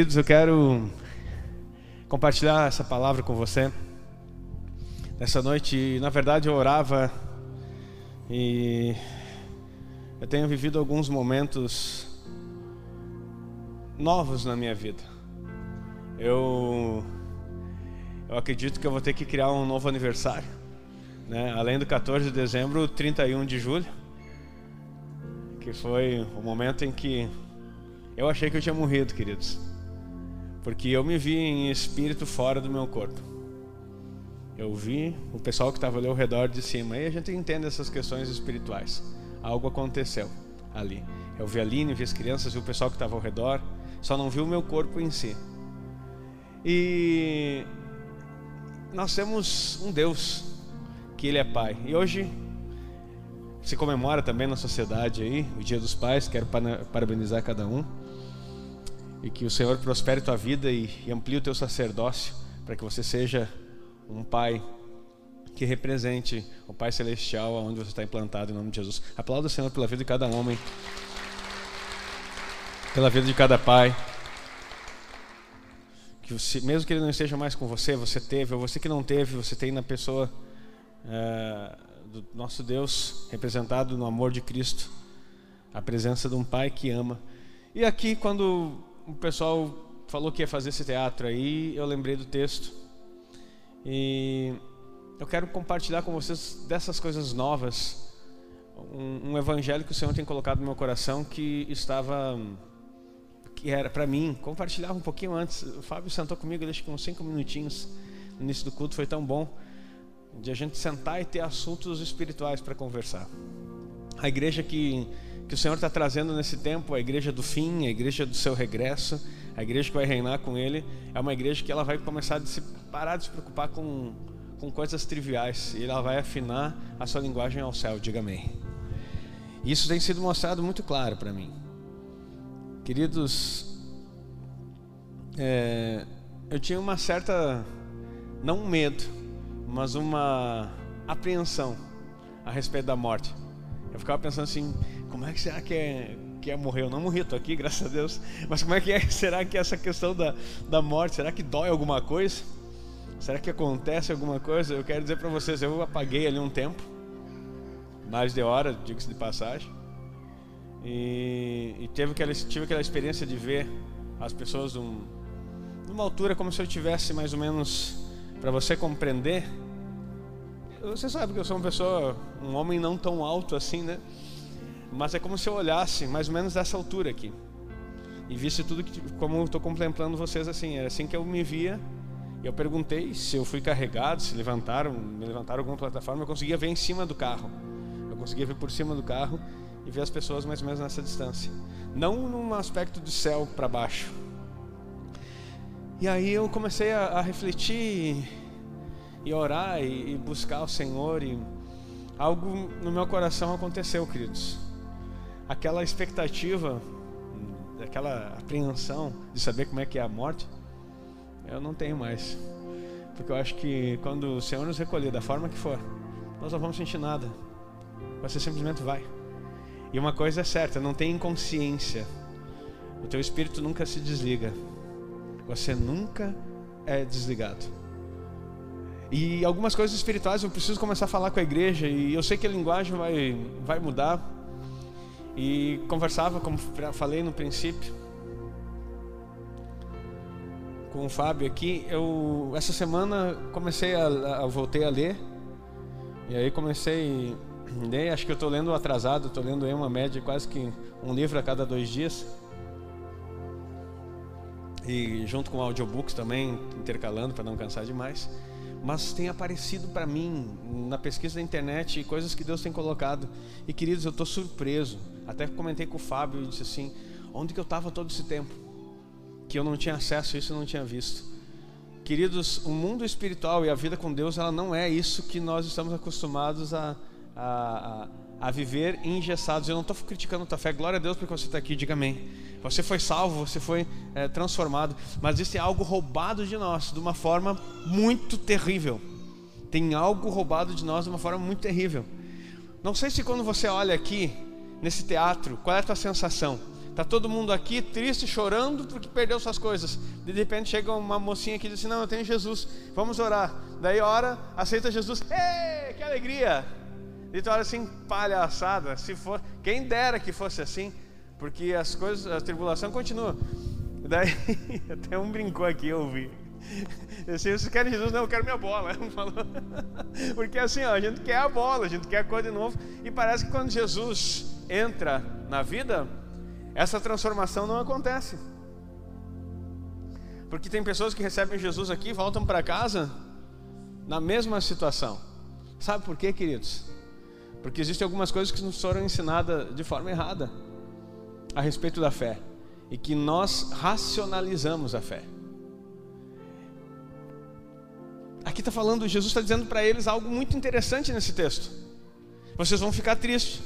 Queridos, eu quero compartilhar essa palavra com você. Nessa noite, na verdade, eu orava e eu tenho vivido alguns momentos novos na minha vida. Eu eu acredito que eu vou ter que criar um novo aniversário, né? Além do 14 de dezembro, 31 de julho, que foi o momento em que eu achei que eu tinha morrido, queridos porque eu me vi em espírito fora do meu corpo. Eu vi o pessoal que estava ali ao redor de cima. E a gente entende essas questões espirituais. Algo aconteceu ali. Eu vi a Aline, vi as crianças, vi o pessoal que estava ao redor. Só não vi o meu corpo em si. E nós temos um Deus que Ele é Pai. E hoje se comemora também na sociedade aí o Dia dos Pais. Quero parabenizar cada um e que o Senhor prospere tua vida e, e amplie o teu sacerdócio para que você seja um pai que represente o Pai Celestial onde você está implantado em nome de Jesus. Aplauda o Senhor pela vida de cada homem, pela vida de cada pai. Que você, mesmo que ele não esteja mais com você, você teve, ou você que não teve, você tem na pessoa é, do nosso Deus representado no amor de Cristo, a presença de um Pai que ama. E aqui, quando o pessoal falou que ia fazer esse teatro aí, eu lembrei do texto. E eu quero compartilhar com vocês dessas coisas novas. Um, um evangelho que o Senhor tem colocado no meu coração que estava que era para mim, compartilhar um pouquinho antes. O Fábio sentou comigo, deixa com uns cinco minutinhos no início do culto, foi tão bom de a gente sentar e ter assuntos espirituais para conversar. A igreja que que o Senhor está trazendo nesse tempo, a igreja do fim, a igreja do seu regresso, a igreja que vai reinar com Ele, é uma igreja que ela vai começar a se parar de se preocupar com, com coisas triviais e ela vai afinar a sua linguagem ao céu, diga amém. Isso tem sido mostrado muito claro para mim. Queridos, é, eu tinha uma certa, não um medo, mas uma apreensão a respeito da morte. Eu ficava pensando assim, como é que será que é, que é morrer? Eu não morri, estou aqui, graças a Deus. Mas como é que é? Será que essa questão da, da morte, será que dói alguma coisa? Será que acontece alguma coisa? Eu quero dizer para vocês, eu apaguei ali um tempo, mais de hora, diga-se de passagem, e, e teve aquela, tive aquela experiência de ver as pessoas um, numa altura como se eu tivesse mais ou menos, para você compreender, você sabe que eu sou uma pessoa, um homem não tão alto assim, né? Mas é como se eu olhasse mais ou menos dessa altura aqui e visse tudo que, como estou contemplando vocês assim. Era assim que eu me via. E eu perguntei se eu fui carregado, se levantaram, me levantaram alguma plataforma. Eu conseguia ver em cima do carro. Eu conseguia ver por cima do carro e ver as pessoas mais ou menos nessa distância. Não num aspecto do céu para baixo. E aí eu comecei a, a refletir e orar e, e buscar o Senhor e algo no meu coração aconteceu, queridos aquela expectativa, aquela apreensão de saber como é que é a morte, eu não tenho mais. Porque eu acho que quando o Senhor nos recolher da forma que for, nós não vamos sentir nada. Você simplesmente vai. E uma coisa é certa, não tem inconsciência. O teu espírito nunca se desliga. Você nunca é desligado. E algumas coisas espirituais eu preciso começar a falar com a igreja e eu sei que a linguagem vai vai mudar, e conversava, como falei no princípio, com o Fábio aqui. Eu essa semana comecei a, a voltei a ler. E aí comecei ler, acho que eu estou lendo atrasado, estou lendo aí uma média quase que um livro a cada dois dias. E junto com audiobooks também, intercalando para não cansar demais mas tem aparecido para mim na pesquisa da internet coisas que Deus tem colocado. E queridos, eu estou surpreso. Até comentei com o Fábio e disse assim: onde que eu estava todo esse tempo? Que eu não tinha acesso a isso e não tinha visto. Queridos, o mundo espiritual e a vida com Deus, ela não é isso que nós estamos acostumados a, a, a, viver engessados. Eu não estou criticando a tua fé, glória a Deus porque você está aqui, diga amém. Você foi salvo, você foi é, transformado, mas isso é algo roubado de nós de uma forma muito terrível. Tem algo roubado de nós de uma forma muito terrível. Não sei se quando você olha aqui nesse teatro, qual é a tua sensação? Tá todo mundo aqui triste, chorando porque perdeu suas coisas. De repente chega uma mocinha que diz assim: Não, eu tenho Jesus, vamos orar. Daí ora, aceita Jesus, ei, que alegria! E tu olha assim, palhaçada, se for, quem dera que fosse assim, porque as coisas, a tribulação continua. Daí, até um brincou aqui, eu ouvi. Assim, vocês querem Jesus? Não, eu quero minha bola. Porque assim, ó, a gente quer a bola, a gente quer a coisa de novo. E parece que quando Jesus entra na vida, essa transformação não acontece. Porque tem pessoas que recebem Jesus aqui voltam para casa na mesma situação. Sabe por quê, queridos? Porque existem algumas coisas que nos foram ensinadas de forma errada a respeito da fé e que nós racionalizamos a fé. Aqui está falando, Jesus está dizendo para eles algo muito interessante nesse texto. Vocês vão ficar tristes,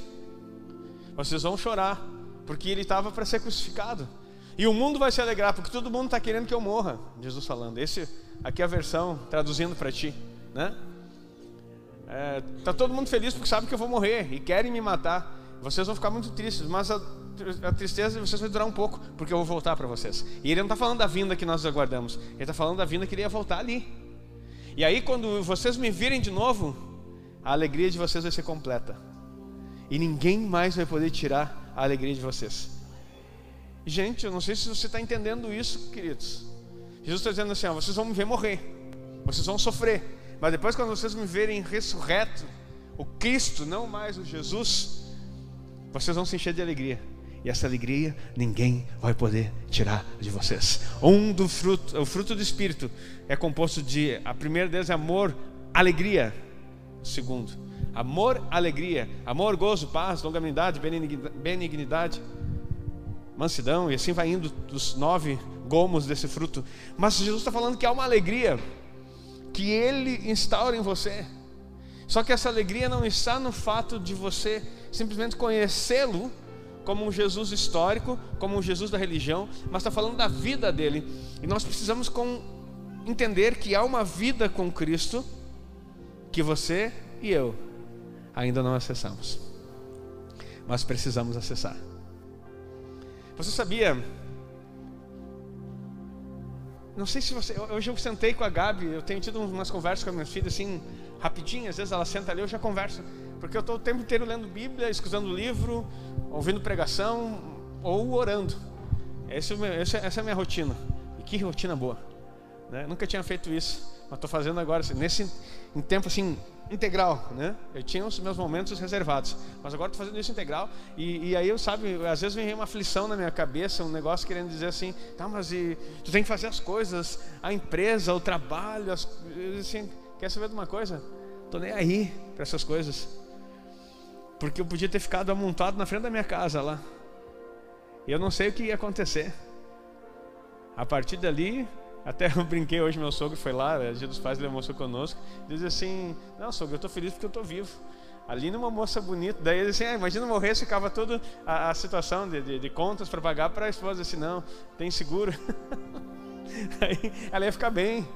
vocês vão chorar, porque ele estava para ser crucificado. E o mundo vai se alegrar, porque todo mundo está querendo que eu morra. Jesus falando. Esse aqui é a versão traduzindo para ti, né? É, tá todo mundo feliz porque sabe que eu vou morrer e querem me matar. Vocês vão ficar muito tristes, mas a, a tristeza de vocês vai durar um pouco, porque eu vou voltar para vocês. E ele não está falando da vinda que nós aguardamos, ele está falando da vinda que ele ia voltar ali. E aí, quando vocês me virem de novo, a alegria de vocês vai ser completa. E ninguém mais vai poder tirar a alegria de vocês. Gente, eu não sei se você está entendendo isso, queridos. Jesus está dizendo assim: ó, vocês vão me ver morrer, vocês vão sofrer, mas depois, quando vocês me verem ressurreto, o Cristo, não mais o Jesus, vocês vão se encher de alegria. E essa alegria ninguém vai poder tirar de vocês. Um do fruto, o fruto do Espírito é composto de a primeira deles é amor, alegria. O segundo, amor, alegria, amor, gozo, paz, longanimidade, benignidade, mansidão e assim vai indo dos nove gomos desse fruto. Mas Jesus está falando que há uma alegria que Ele instaura em você. Só que essa alegria não está no fato de você simplesmente conhecê-lo como um Jesus histórico, como um Jesus da religião, mas está falando da vida dele. E nós precisamos com, entender que há uma vida com Cristo que você e eu ainda não acessamos, mas precisamos acessar. Você sabia? Não sei se você. Hoje eu sentei com a Gabi, eu tenho tido umas conversas com a minha filha assim, rapidinho, às vezes ela senta ali, eu já converso. Porque eu estou o tempo inteiro lendo Bíblia, escutando livro, ouvindo pregação ou orando. Esse, é essa é a minha rotina. E que rotina boa. Né? Nunca tinha feito isso, mas estou fazendo agora, assim, nesse em tempo assim, integral, né? Eu tinha os meus momentos reservados, mas agora estou fazendo isso integral. E, e, aí eu sabe, às vezes vem uma aflição na minha cabeça, um negócio querendo dizer assim, tá, mas e, tu tem que fazer as coisas, a empresa, o trabalho, as, assim, quer saber de uma coisa? Tô nem aí para essas coisas. Porque eu podia ter ficado amontado na frente da minha casa lá. E eu não sei o que ia acontecer. A partir dali, até eu brinquei hoje, meu sogro foi lá, é dia dos pais, ele almoçou conosco. Diz assim: Não, sogro, eu estou feliz porque eu estou vivo. Ali numa moça bonita, daí ele disse: assim, ah, Imagina morrer, ficava toda a, situação de, de, de contas para pagar para a esposa. Assim, não, tem seguro. Aí ela ia ficar bem,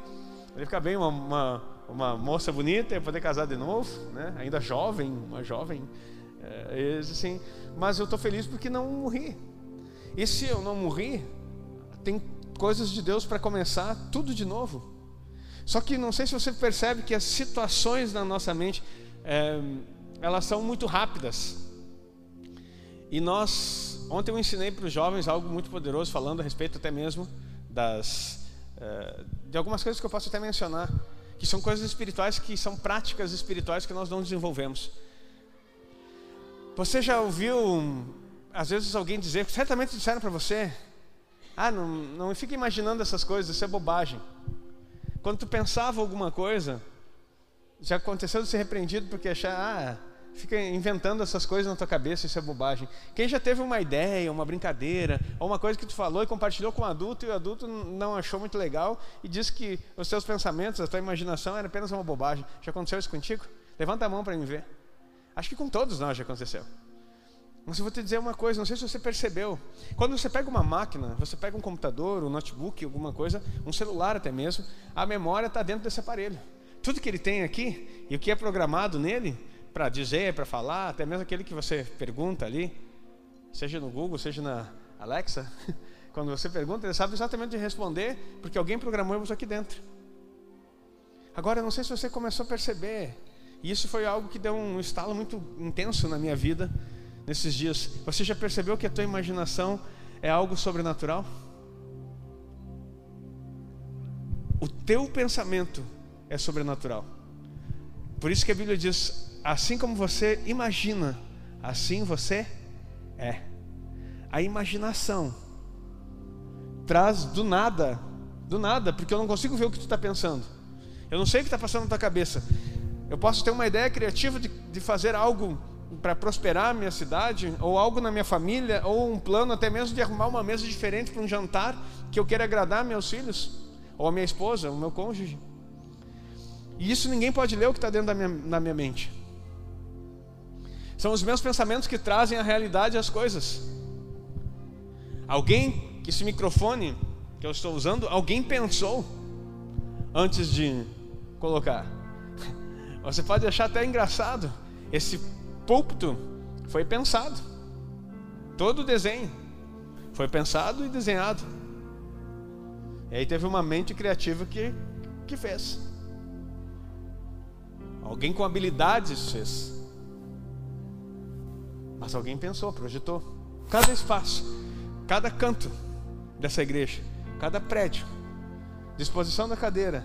ela ia ficar bem, uma, uma, uma moça bonita, ia poder casar de novo, né? ainda jovem, uma jovem. É, assim, mas eu estou feliz porque não morri. E se eu não morri, tem coisas de Deus para começar tudo de novo. Só que não sei se você percebe que as situações na nossa mente é, elas são muito rápidas. E nós, ontem eu ensinei para os jovens algo muito poderoso, falando a respeito até mesmo das é, de algumas coisas que eu posso até mencionar, que são coisas espirituais que são práticas espirituais que nós não desenvolvemos. Você já ouviu, às vezes, alguém dizer, certamente disseram para você, ah, não, não fica imaginando essas coisas, isso é bobagem. Quando tu pensava alguma coisa, já aconteceu de ser repreendido porque achar, ah, fica inventando essas coisas na tua cabeça, isso é bobagem. Quem já teve uma ideia, uma brincadeira, ou uma coisa que tu falou e compartilhou com um adulto e o adulto não achou muito legal e disse que os teus pensamentos, a tua imaginação era apenas uma bobagem. Já aconteceu isso contigo? Levanta a mão para me ver. Acho que com todos nós já aconteceu. Mas eu vou te dizer uma coisa, não sei se você percebeu. Quando você pega uma máquina, você pega um computador, um notebook, alguma coisa, um celular até mesmo, a memória está dentro desse aparelho. Tudo que ele tem aqui e o que é programado nele, para dizer, para falar, até mesmo aquele que você pergunta ali, seja no Google, seja na, Alexa, quando você pergunta, ele sabe exatamente responder, porque alguém programou isso aqui dentro. Agora, eu não sei se você começou a perceber, e isso foi algo que deu um estalo muito intenso na minha vida nesses dias. Você já percebeu que a tua imaginação é algo sobrenatural? O teu pensamento é sobrenatural. Por isso que a Bíblia diz: assim como você imagina, assim você é. A imaginação traz do nada, do nada, porque eu não consigo ver o que tu está pensando. Eu não sei o que está passando na tua cabeça. Eu posso ter uma ideia criativa de, de fazer algo para prosperar a minha cidade, ou algo na minha família, ou um plano até mesmo de arrumar uma mesa diferente para um jantar que eu queira agradar meus filhos, ou a minha esposa, o meu cônjuge. E isso ninguém pode ler o que está dentro da minha, na minha mente. São os meus pensamentos que trazem a realidade às coisas. Alguém, esse microfone que eu estou usando, alguém pensou antes de colocar. Você pode achar até engraçado. Esse púlpito foi pensado. Todo o desenho foi pensado e desenhado. E aí teve uma mente criativa que, que fez. Alguém com habilidades fez. Mas alguém pensou, projetou. Cada espaço, cada canto dessa igreja, cada prédio, disposição da cadeira,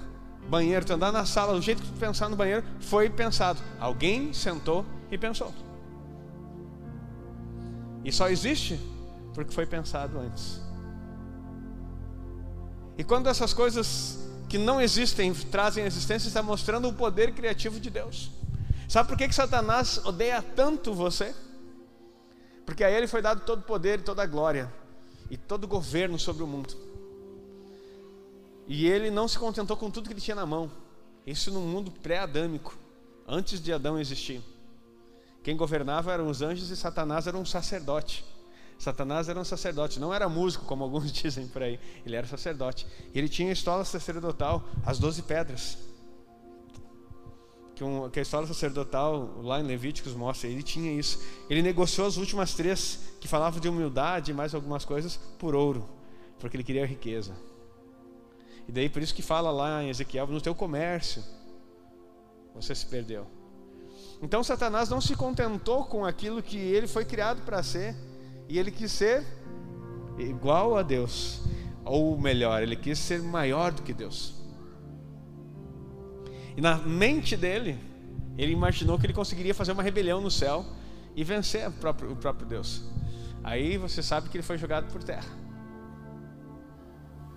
banheiro, tu andar na sala, do jeito que tu pensar no banheiro, foi pensado. Alguém sentou e pensou. E só existe porque foi pensado antes. E quando essas coisas que não existem trazem existência, está mostrando o poder criativo de Deus. Sabe por que, que Satanás odeia tanto você? Porque a ele foi dado todo o poder e toda a glória e todo o governo sobre o mundo. E ele não se contentou com tudo que ele tinha na mão. Isso no mundo pré-adâmico, antes de Adão existir. Quem governava eram os anjos e Satanás era um sacerdote. Satanás era um sacerdote, não era músico, como alguns dizem por aí. Ele era sacerdote. E ele tinha a estola sacerdotal, as doze pedras. Que, um, que a história sacerdotal, lá em Levíticos, mostra. Ele tinha isso. Ele negociou as últimas três, que falavam de humildade e mais algumas coisas, por ouro, porque ele queria riqueza. E daí por isso que fala lá em Ezequiel: no teu comércio, você se perdeu. Então Satanás não se contentou com aquilo que ele foi criado para ser, e ele quis ser igual a Deus, ou melhor, ele quis ser maior do que Deus. E na mente dele, ele imaginou que ele conseguiria fazer uma rebelião no céu e vencer o próprio, o próprio Deus. Aí você sabe que ele foi jogado por terra.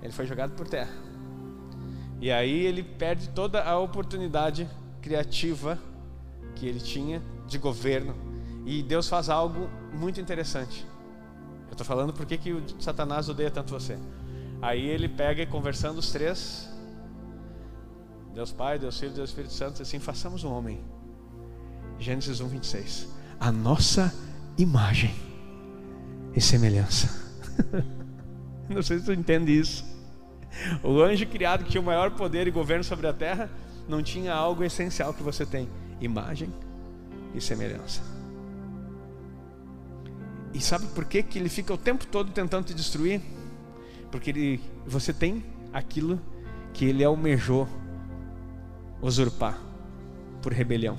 Ele foi jogado por terra. E aí ele perde toda a oportunidade criativa que ele tinha de governo. E Deus faz algo muito interessante. Eu estou falando porque que o Satanás odeia tanto você. Aí ele pega e conversando os três, Deus Pai, Deus Filho, Deus Espírito Santo, assim, façamos um homem. Gênesis 1, 26. A nossa imagem e semelhança. Não sei se você entende isso. O anjo criado que tinha o maior poder e governo sobre a terra não tinha algo essencial que você tem imagem e semelhança. E sabe por que, que ele fica o tempo todo tentando te destruir? Porque ele, você tem aquilo que ele almejou usurpar por rebelião.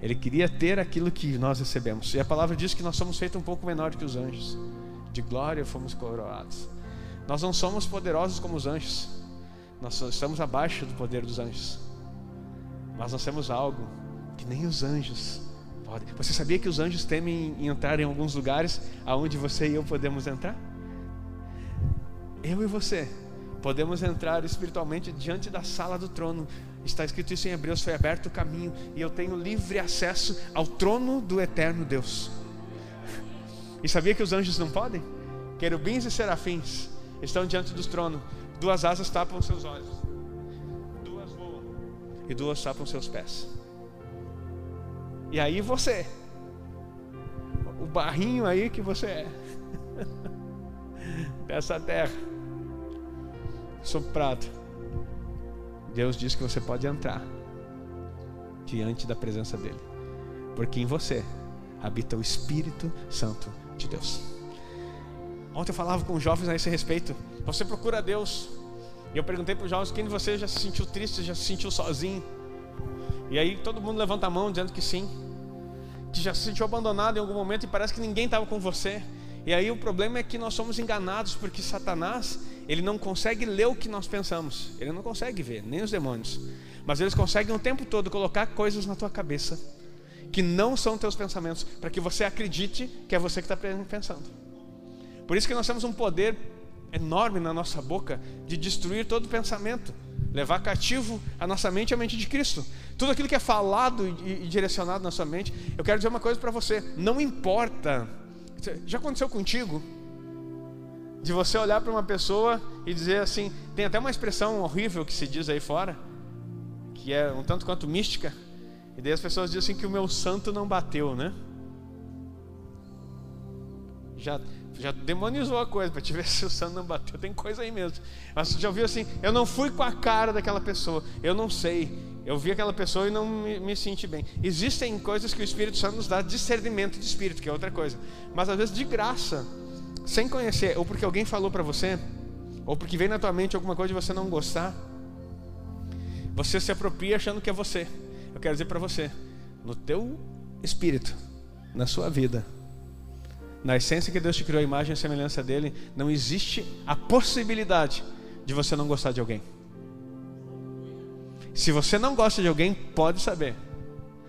Ele queria ter aquilo que nós recebemos. E a palavra diz que nós somos feitos um pouco menor que os anjos. De glória fomos coroados. Nós não somos poderosos como os anjos. Nós estamos abaixo do poder dos anjos. Mas nós temos algo que nem os anjos podem. Você sabia que os anjos temem entrar em alguns lugares aonde você e eu podemos entrar? Eu e você podemos entrar espiritualmente diante da sala do trono. Está escrito isso em Hebreus: foi aberto o caminho e eu tenho livre acesso ao trono do eterno Deus. E sabia que os anjos não podem? Querubins e serafins estão diante dos tronos, duas asas tapam seus olhos e duas tapam seus pés. E aí você, o barrinho aí que você é, dessa terra, soprado. Deus diz que você pode entrar diante da presença dEle, porque em você habita o Espírito Santo de Deus. Ontem eu falava com jovens a esse respeito. Você procura Deus. E eu perguntei para os jovens: quem de vocês já se sentiu triste, já se sentiu sozinho? E aí todo mundo levanta a mão dizendo que sim. Que já se sentiu abandonado em algum momento e parece que ninguém estava com você. E aí o problema é que nós somos enganados porque Satanás, ele não consegue ler o que nós pensamos. Ele não consegue ver, nem os demônios. Mas eles conseguem o tempo todo colocar coisas na tua cabeça que não são teus pensamentos, para que você acredite que é você que está pensando. Por isso que nós temos um poder enorme na nossa boca de destruir todo pensamento, levar cativo a nossa mente a mente de Cristo. Tudo aquilo que é falado e, e direcionado na sua mente. Eu quero dizer uma coisa para você: não importa. Já aconteceu contigo? De você olhar para uma pessoa e dizer assim, tem até uma expressão horrível que se diz aí fora, que é um tanto quanto mística, e daí as pessoas dizem assim que o meu santo não bateu, né? Já já demonizou a coisa para te ver se o santo não bateu. Tem coisa aí mesmo. Mas você já ouviu assim? Eu não fui com a cara daquela pessoa. Eu não sei. Eu vi aquela pessoa e não me, me senti bem. Existem coisas que o Espírito Santo nos dá discernimento de espírito, que é outra coisa. Mas às vezes de graça, sem conhecer, ou porque alguém falou para você, ou porque vem na tua mente alguma coisa de você não gostar, você se apropria achando que é você. Eu quero dizer para você, no teu espírito, na sua vida, na essência que Deus te criou a imagem e semelhança dele, não existe a possibilidade de você não gostar de alguém. Se você não gosta de alguém, pode saber.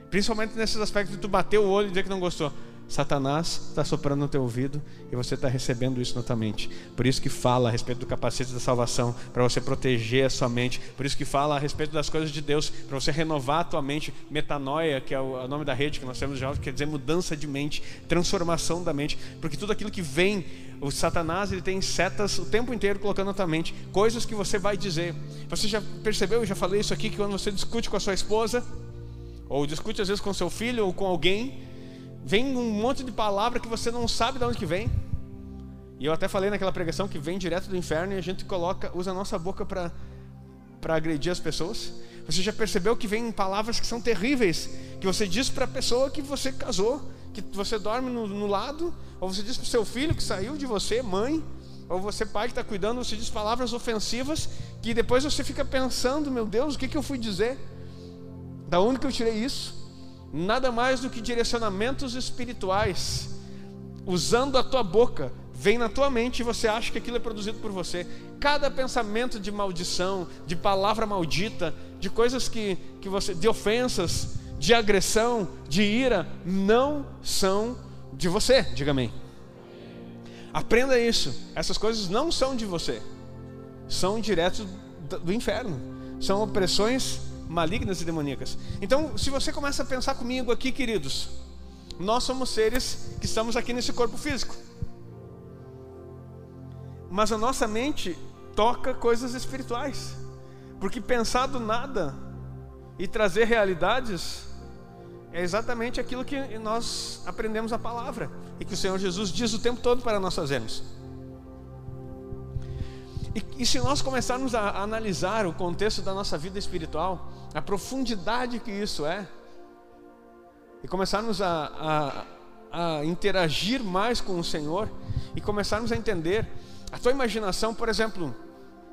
Principalmente nesses aspectos de tu bater o olho e dizer que não gostou. Satanás está soprando no teu ouvido e você está recebendo isso na tua mente. Por isso que fala a respeito do capacete da salvação, para você proteger a sua mente. Por isso que fala a respeito das coisas de Deus, para você renovar a tua mente. Metanoia, que é o nome da rede que nós temos já, quer dizer mudança de mente, transformação da mente. Porque tudo aquilo que vem, o Satanás ele tem setas o tempo inteiro colocando na tua mente, coisas que você vai dizer. Você já percebeu, eu já falei isso aqui, que quando você discute com a sua esposa, ou discute às vezes com seu filho ou com alguém, vem um monte de palavra que você não sabe de onde que vem. E eu até falei naquela pregação que vem direto do inferno e a gente coloca, usa a nossa boca para para agredir as pessoas. Você já percebeu que vem palavras que são terríveis, que você diz para a pessoa que você casou, que você dorme no, no lado, ou você diz para o seu filho que saiu de você, mãe, ou você pai que está cuidando, você diz palavras ofensivas que depois você fica pensando, meu Deus, o que, que eu fui dizer? Da onde que eu tirei isso? Nada mais do que direcionamentos espirituais, usando a tua boca, vem na tua mente e você acha que aquilo é produzido por você. Cada pensamento de maldição, de palavra maldita, de coisas que, que você, de ofensas, de agressão, de ira, não são de você, diga amém. Aprenda isso. Essas coisas não são de você, são direto do inferno. São opressões malignas e demoníacas. Então, se você começa a pensar comigo aqui, queridos, nós somos seres que estamos aqui nesse corpo físico. Mas a nossa mente toca coisas espirituais. Porque pensar do nada e trazer realidades é exatamente aquilo que nós aprendemos a palavra e que o Senhor Jesus diz o tempo todo para nós fazermos. E, e se nós começarmos a, a analisar o contexto da nossa vida espiritual, a profundidade que isso é, e começarmos a, a, a interagir mais com o Senhor, e começarmos a entender, a tua imaginação, por exemplo,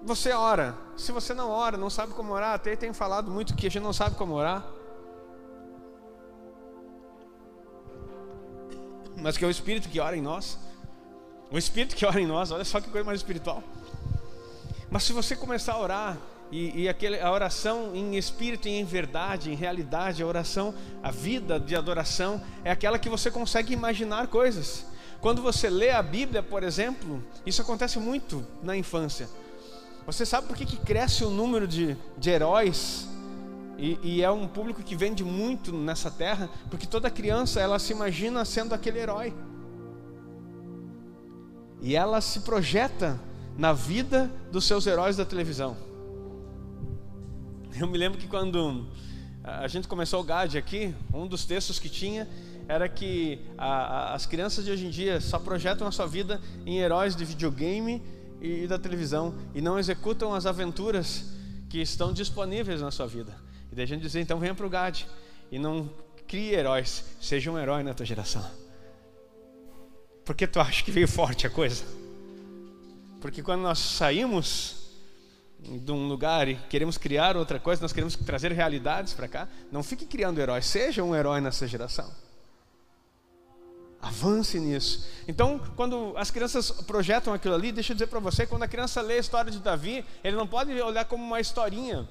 você ora, se você não ora, não sabe como orar, até tem falado muito que a gente não sabe como orar, mas que é o Espírito que ora em nós, o Espírito que ora em nós, olha só que coisa mais espiritual. Mas se você começar a orar, e, e aquele, a oração em espírito e em verdade, em realidade, a oração, a vida de adoração, é aquela que você consegue imaginar coisas. Quando você lê a Bíblia, por exemplo, isso acontece muito na infância. Você sabe por que, que cresce o número de, de heróis? E, e, é um público que vende muito nessa terra, porque toda criança ela se imagina sendo aquele herói. E ela se projeta na vida dos seus heróis da televisão. Eu me lembro que quando a gente começou o GAD aqui, um dos textos que tinha era que a, a, as crianças de hoje em dia só projetam a sua vida em heróis de videogame e, e da televisão e não executam as aventuras que estão disponíveis na sua vida. E daí a gente dizia, então venha para o GAD e não crie heróis, seja um herói na tua geração. Porque tu acha que veio forte a coisa? Porque quando nós saímos de um lugar e queremos criar outra coisa, nós queremos trazer realidades para cá, não fique criando heróis, seja um herói nessa geração. Avance nisso. Então, quando as crianças projetam aquilo ali, deixa eu dizer para você, quando a criança lê a história de Davi, ele não pode olhar como uma historinha.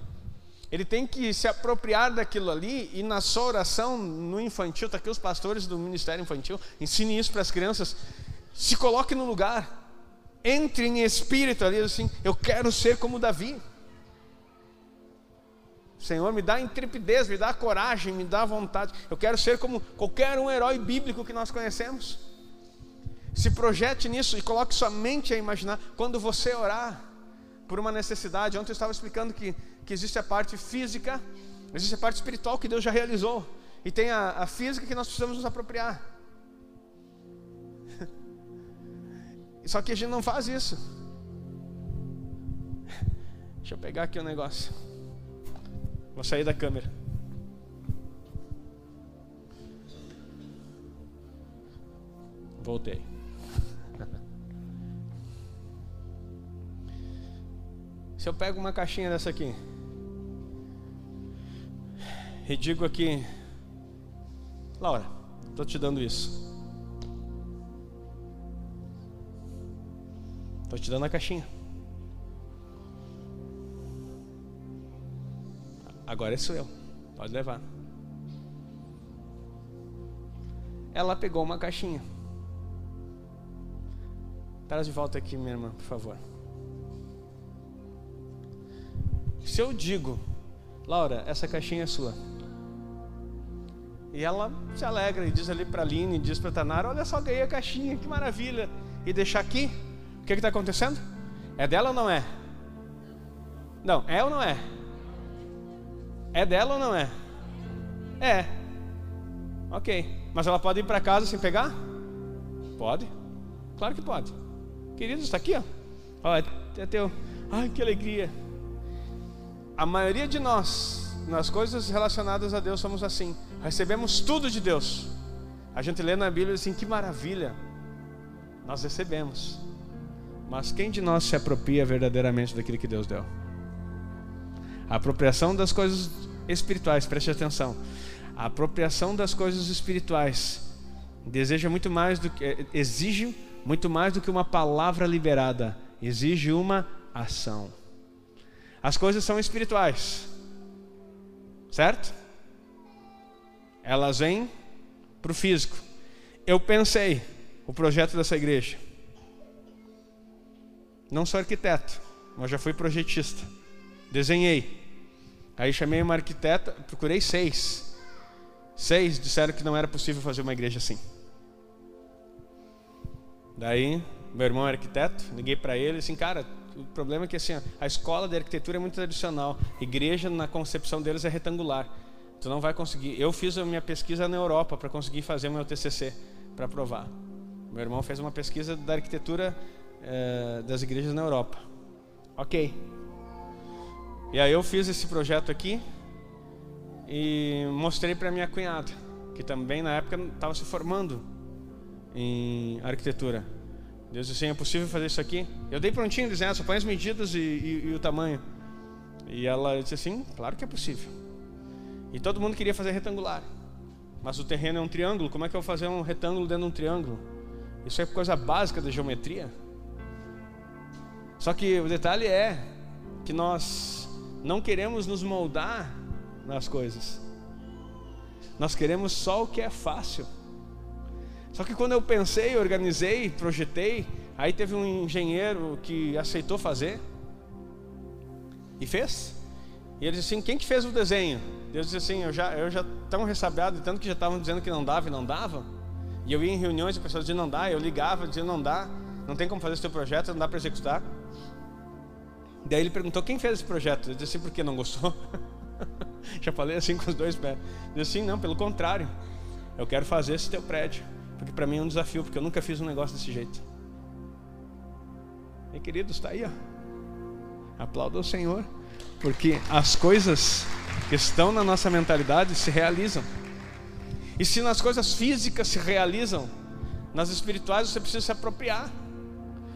Ele tem que se apropriar daquilo ali e na sua oração no infantil, está aqui os pastores do ministério infantil, ensine isso para as crianças. Se coloque no lugar, entre em espírito ali assim, eu quero ser como Davi. Senhor, me dá intrepidez, me dá coragem, me dá vontade. Eu quero ser como qualquer um herói bíblico que nós conhecemos. Se projete nisso e coloque sua mente a imaginar. Quando você orar por uma necessidade, ontem eu estava explicando que, que existe a parte física, existe a parte espiritual que Deus já realizou. E tem a, a física que nós precisamos nos apropriar. Só que a gente não faz isso. Deixa eu pegar aqui o um negócio. Vou sair da câmera. Voltei. Se eu pego uma caixinha dessa aqui e digo aqui, Laura, estou te dando isso. Estou te dando a caixinha. Agora é sou eu. Pode levar. Ela pegou uma caixinha. Traz de volta aqui, minha irmã, por favor. Se eu digo, Laura, essa caixinha é sua. E ela se alegra e diz ali para a Aline, diz para Tanara, olha só, ganhei a caixinha, que maravilha. E deixar aqui, que está acontecendo? É dela ou não é? Não, é ou não é? É dela ou não é? É. Ok. Mas ela pode ir para casa sem pegar? Pode. Claro que pode. Querido, está aqui, ó. Olha, é teu. Ai, que alegria. A maioria de nós, nas coisas relacionadas a Deus, somos assim. Recebemos tudo de Deus. A gente lê na Bíblia assim, que maravilha. Nós recebemos. Mas quem de nós se apropria verdadeiramente daquilo que Deus deu? A apropriação das coisas espirituais, preste atenção. A apropriação das coisas espirituais deseja muito mais do que exige muito mais do que uma palavra liberada, exige uma ação. As coisas são espirituais. Certo? Elas vêm para o físico. Eu pensei o projeto dessa igreja. Não sou arquiteto, mas já fui projetista. Desenhei. Aí chamei uma arquiteta, procurei seis. Seis disseram que não era possível fazer uma igreja assim. Daí, meu irmão é arquiteto, liguei para ele assim, cara, o problema é que assim, a escola de arquitetura é muito tradicional. Igreja, na concepção deles, é retangular. Tu não vai conseguir. Eu fiz a minha pesquisa na Europa para conseguir fazer o meu TCC para provar. Meu irmão fez uma pesquisa da arquitetura é, das igrejas na Europa. Ok. E aí eu fiz esse projeto aqui e mostrei para minha cunhada, que também na época estava se formando em arquitetura. Deus disse assim, é possível fazer isso aqui? Eu dei prontinho, dizendo, ah, só põe as medidas e, e, e, o tamanho. E ela disse assim, claro que é possível. E todo mundo queria fazer retangular. Mas o terreno é um triângulo, como é que eu vou fazer um retângulo dentro de um triângulo? Isso é coisa básica da geometria. Só que o detalhe é que nós não queremos nos moldar nas coisas. Nós queremos só o que é fácil. Só que quando eu pensei, organizei, projetei, aí teve um engenheiro que aceitou fazer e fez. E ele disse assim: quem que fez o desenho? Deus disse assim: eu já, eu já tão ressabiado, tanto que já estavam dizendo que não dava e não dava. E eu ia em reuniões e as pessoas diziam não dá, eu ligava dizendo não dá, não tem como fazer esse teu projeto, não dá para executar. Daí ele perguntou quem fez esse projeto. Eu disse assim, por que não gostou? Já falei assim com os dois pés. Eu disse não, pelo contrário. Eu quero fazer esse teu prédio. Porque para mim é um desafio, porque eu nunca fiz um negócio desse jeito. E queridos, está aí, ó. Aplauda o Senhor. Porque as coisas que estão na nossa mentalidade se realizam. E se nas coisas físicas se realizam, nas espirituais você precisa se apropriar.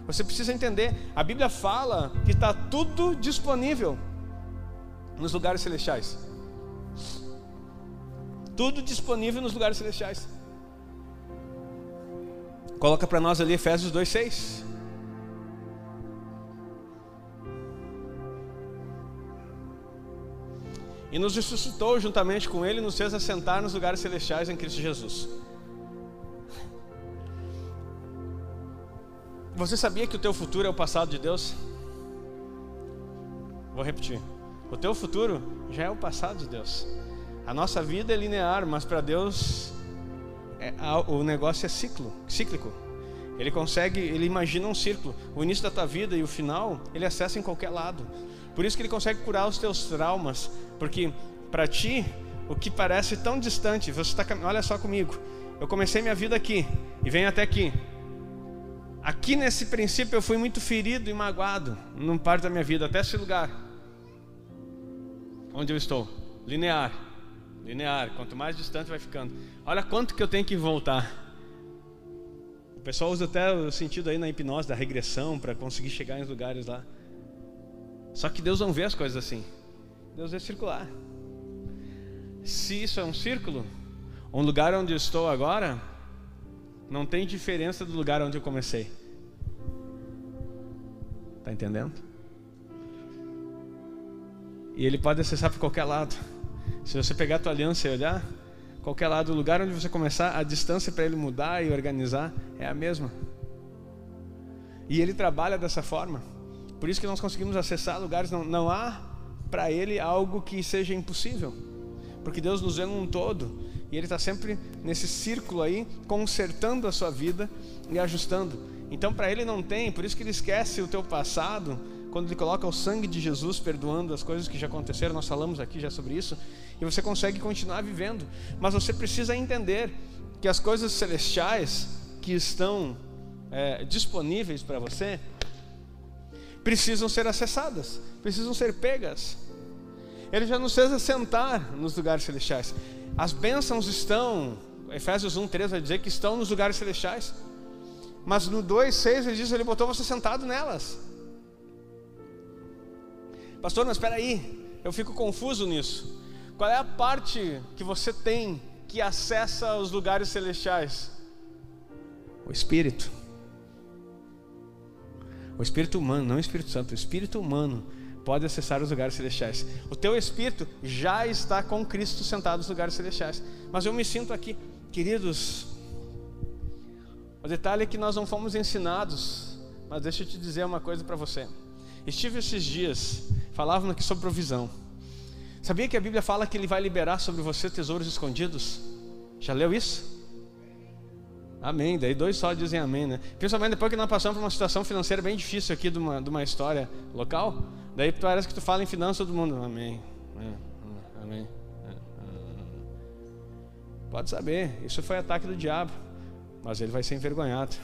Você precisa entender. A Bíblia fala que está tudo disponível nos lugares celestiais. Tudo disponível nos lugares celestiais. Coloca para nós ali Efésios 2:6. E nos ressuscitou juntamente com Ele nos fez assentar nos lugares celestiais em Cristo Jesus. Você sabia que o teu futuro é o passado de Deus? Vou repetir. O teu futuro já é o passado de Deus. A nossa vida é linear, mas para Deus é, o negócio é ciclo, cíclico. Ele consegue, ele imagina um círculo. O início da tua vida e o final, ele acessa em qualquer lado. Por isso que ele consegue curar os teus traumas, porque para ti o que parece tão distante, você está, olha só comigo. Eu comecei minha vida aqui e venho até aqui. Aqui nesse princípio eu fui muito ferido e magoado num parte da minha vida, até esse lugar. Onde eu estou? Linear. Linear. Quanto mais distante vai ficando. Olha quanto que eu tenho que voltar. O pessoal usa até o sentido aí na hipnose da regressão para conseguir chegar em lugares lá. Só que Deus não vê as coisas assim. Deus é circular. Se isso é um círculo, um lugar onde eu estou agora, não tem diferença do lugar onde eu comecei. Está entendendo? E ele pode acessar por qualquer lado. Se você pegar a tua aliança e olhar, qualquer lado, o lugar onde você começar, a distância para ele mudar e organizar é a mesma. E ele trabalha dessa forma. Por isso que nós conseguimos acessar lugares, não, não há para Ele algo que seja impossível. Porque Deus nos vê num todo. E Ele está sempre nesse círculo aí, consertando a sua vida e ajustando. Então, para Ele não tem, por isso que Ele esquece o teu passado, quando Ele coloca o sangue de Jesus perdoando as coisas que já aconteceram. Nós falamos aqui já sobre isso. E você consegue continuar vivendo. Mas você precisa entender que as coisas celestiais que estão é, disponíveis para você, precisam ser acessadas, precisam ser pegas. Ele já nos fez assentar nos lugares celestiais. As bênçãos estão, Efésios 1, 3 vai dizer que estão nos lugares celestiais. Mas no 2, 6 ele diz, ele botou você sentado nelas. Pastor, mas espera aí, eu fico confuso nisso. Qual é a parte que você tem que acessa os lugares celestiais? O Espírito. O espírito humano, não o Espírito Santo, o espírito humano pode acessar os lugares celestiais. O teu espírito já está com Cristo sentado nos lugares celestiais. Mas eu me sinto aqui, queridos. O detalhe é que nós não fomos ensinados, mas deixa eu te dizer uma coisa para você. Estive esses dias, falavam aqui sobre provisão. Sabia que a Bíblia fala que Ele vai liberar sobre você tesouros escondidos? Já leu isso? Amém. Daí dois só dizem amém, né? Principalmente depois que nós passamos por uma situação financeira bem difícil aqui de uma, de uma história local. Daí parece que tu fala em finanças todo mundo. Amém. É, amém. É, Pode saber, isso foi ataque do diabo. Mas ele vai ser envergonhado.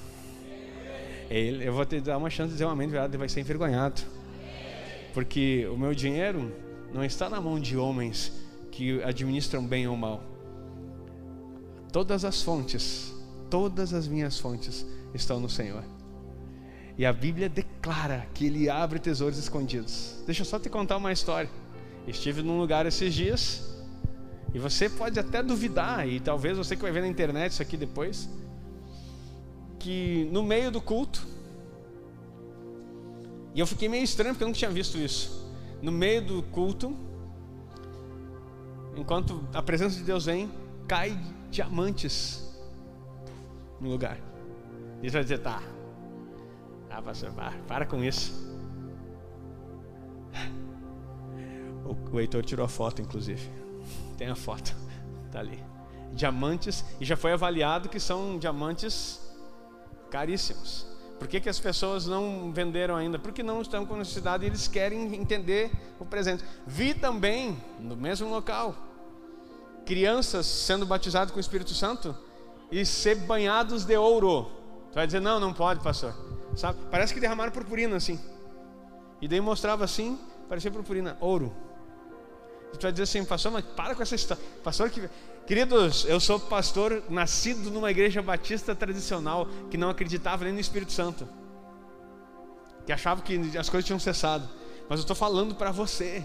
Ele, eu vou te dar uma chance de dizer um amém de verdade, ele vai ser envergonhado. Porque o meu dinheiro não está na mão de homens que administram bem ou mal. Todas as fontes Todas as minhas fontes estão no Senhor. E a Bíblia declara que Ele abre tesouros escondidos. Deixa eu só te contar uma história. Estive num lugar esses dias, e você pode até duvidar, e talvez você que vai ver na internet isso aqui depois, que no meio do culto, e eu fiquei meio estranho porque eu não tinha visto isso. No meio do culto, enquanto a presença de Deus vem, cai diamantes no lugar. E vai dizer, tá. Ah, pastor, para com isso. O, o Heitor tirou a foto, inclusive. Tem a foto. Tá ali. Diamantes, e já foi avaliado que são diamantes caríssimos. Por que, que as pessoas não venderam ainda? Porque não estão com necessidade e eles querem entender o presente. Vi também, no mesmo local, crianças sendo batizadas com o Espírito Santo e ser banhados de ouro. Tu vai dizer, não, não pode, pastor. Sabe? Parece que derramaram purpurina assim. E daí mostrava assim, parecia purpurina, ouro. E tu vai dizer assim, pastor, mas para com essa história. Pastor, que... queridos, eu sou pastor nascido numa igreja batista tradicional que não acreditava nem no Espírito Santo. que achavam que as coisas tinham cessado. Mas eu estou falando para você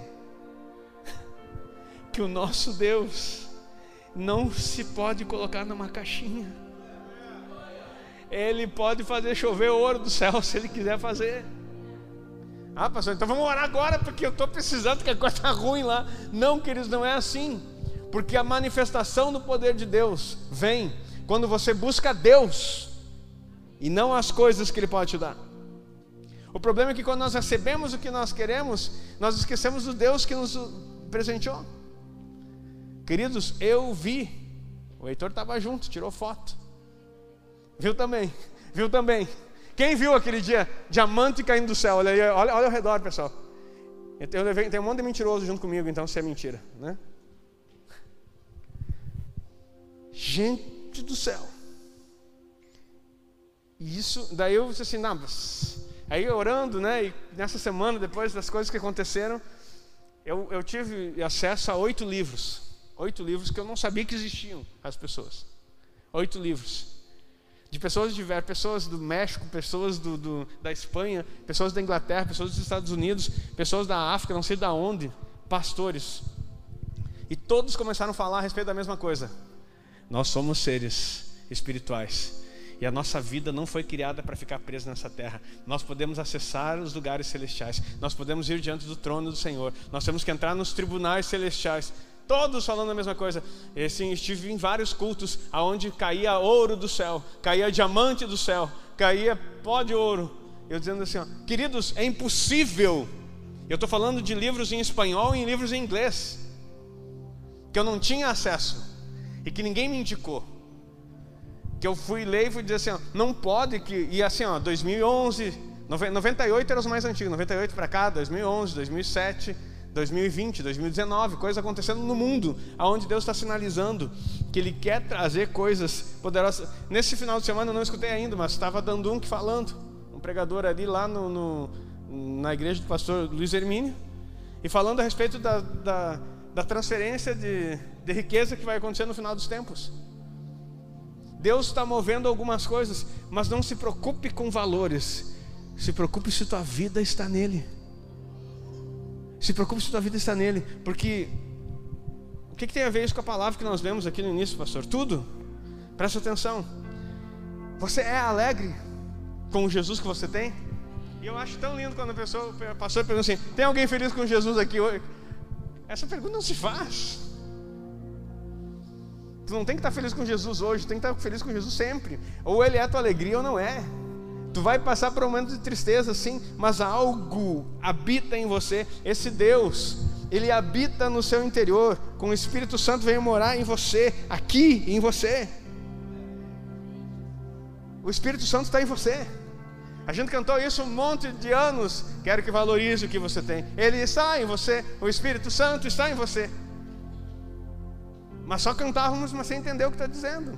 que o nosso Deus não se pode colocar numa caixinha. Ele pode fazer chover ouro do céu se ele quiser fazer. Ah, pastor, então vamos orar agora porque eu estou precisando que a coisa está ruim lá. Não, queridos, não é assim. Porque a manifestação do poder de Deus vem quando você busca Deus e não as coisas que Ele pode te dar. O problema é que quando nós recebemos o que nós queremos, nós esquecemos do Deus que nos presenteou. Queridos, eu vi, o Heitor estava junto, tirou foto. Viu também, viu também. Quem viu aquele dia diamante caindo do céu? Olha, aí, olha, olha ao redor, pessoal. Eu levei, tem um monte de mentiroso junto comigo, então se é mentira, né? Gente do céu. E isso, daí eu disse assim, não, mas... aí orando, né? E nessa semana, depois das coisas que aconteceram, eu, eu tive acesso a oito livros, oito livros que eu não sabia que existiam as pessoas, oito livros de pessoas diversas, pessoas do México, pessoas do, do, da Espanha, pessoas da Inglaterra, pessoas dos Estados Unidos, pessoas da África, não sei da onde, pastores. E todos começaram a falar a respeito da mesma coisa. Nós somos seres espirituais. E a nossa vida não foi criada para ficar presa nessa terra. Nós podemos acessar os lugares celestiais. Nós podemos ir diante do trono do Senhor. Nós temos que entrar nos tribunais celestiais. Todos falando a mesma coisa. E, assim, estive em vários cultos aonde caía ouro do céu, caía diamante do céu, caía pó de ouro. Eu dizendo assim, ó, queridos, é impossível. Eu estou falando de livros em espanhol e em livros em inglês que eu não tinha acesso e que ninguém me indicou. Que eu fui ler e fui dizer assim, ó, não pode que e assim, ó, 2011, 98 era os mais antigos, 98 para cá, 2011, 2007 2020, 2019, coisas acontecendo no mundo, aonde Deus está sinalizando que Ele quer trazer coisas poderosas. Nesse final de semana eu não escutei ainda, mas estava dando um que falando, um pregador ali lá no, no, na igreja do pastor Luiz Hermínio, e falando a respeito da, da, da transferência de, de riqueza que vai acontecer no final dos tempos. Deus está movendo algumas coisas, mas não se preocupe com valores, se preocupe se tua vida está nele. Se preocupe se tua vida está nele, porque o que, que, tem a ver isso com a palavra que nós lemos aqui no início, pastor? Tudo. Presta atenção. Você é alegre com o Jesus que você tem? E eu acho tão lindo quando a pessoa, o pastor pergunta assim: tem alguém feliz com Jesus aqui hoje? Essa pergunta não se faz. Tu não tem que estar feliz com Jesus hoje, tu tem que estar feliz com Jesus sempre. Ou ele é tua alegria ou não é. Tu vai passar por um momento de tristeza, sim, mas algo habita em você. Esse Deus, ele habita no seu interior. Com o Espírito Santo vem morar em você, aqui em você. O Espírito Santo está em você. A gente cantou isso um monte de anos. Quero que valorize o que você tem. Ele está em você. O Espírito Santo está em você. Mas só cantávamos, mas sem entender o que está dizendo.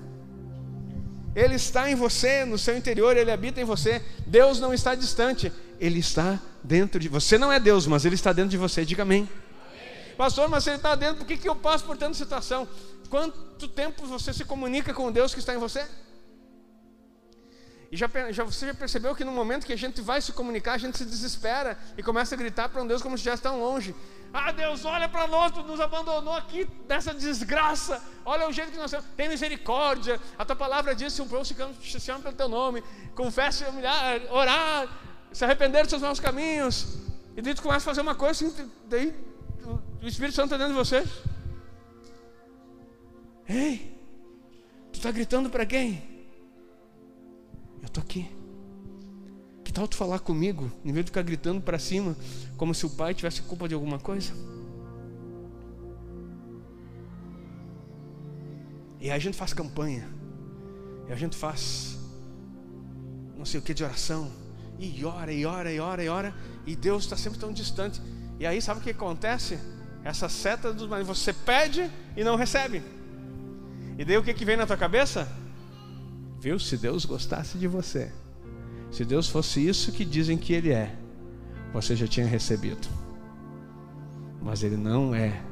Ele está em você, no seu interior, ele habita em você. Deus não está distante, ele está dentro de você. Não é Deus, mas ele está dentro de você. Diga amém. amém. Pastor, mas ele está dentro, por que, que eu passo por tanta situação? Quanto tempo você se comunica com Deus que está em você? E já, já, você já percebeu que no momento que a gente vai se comunicar, a gente se desespera e começa a gritar para um Deus como se estivesse tão longe. Ah, Deus, olha para nós, tu nos abandonou aqui nessa desgraça. Olha o jeito que nós temos. Tem misericórdia. A tua palavra diz: se um povo se chama pelo teu nome, confesse, humilhar, orar, se arrepender dos seus maus caminhos. E daí tu começa a fazer uma coisa assim, daí o Espírito Santo está dentro de você. Ei, tu está gritando para quem? Eu estou aqui tal tu falar comigo, em vez de ficar gritando para cima, como se o pai tivesse culpa de alguma coisa? E aí a gente faz campanha, e a gente faz não sei o que de oração, e ora, e ora, e ora, e ora, e Deus está sempre tão distante. E aí sabe o que acontece? Essa seta dos você pede e não recebe. E daí o que, que vem na tua cabeça? Viu? Se Deus gostasse de você, se Deus fosse isso que dizem que Ele é, você já tinha recebido. Mas Ele não é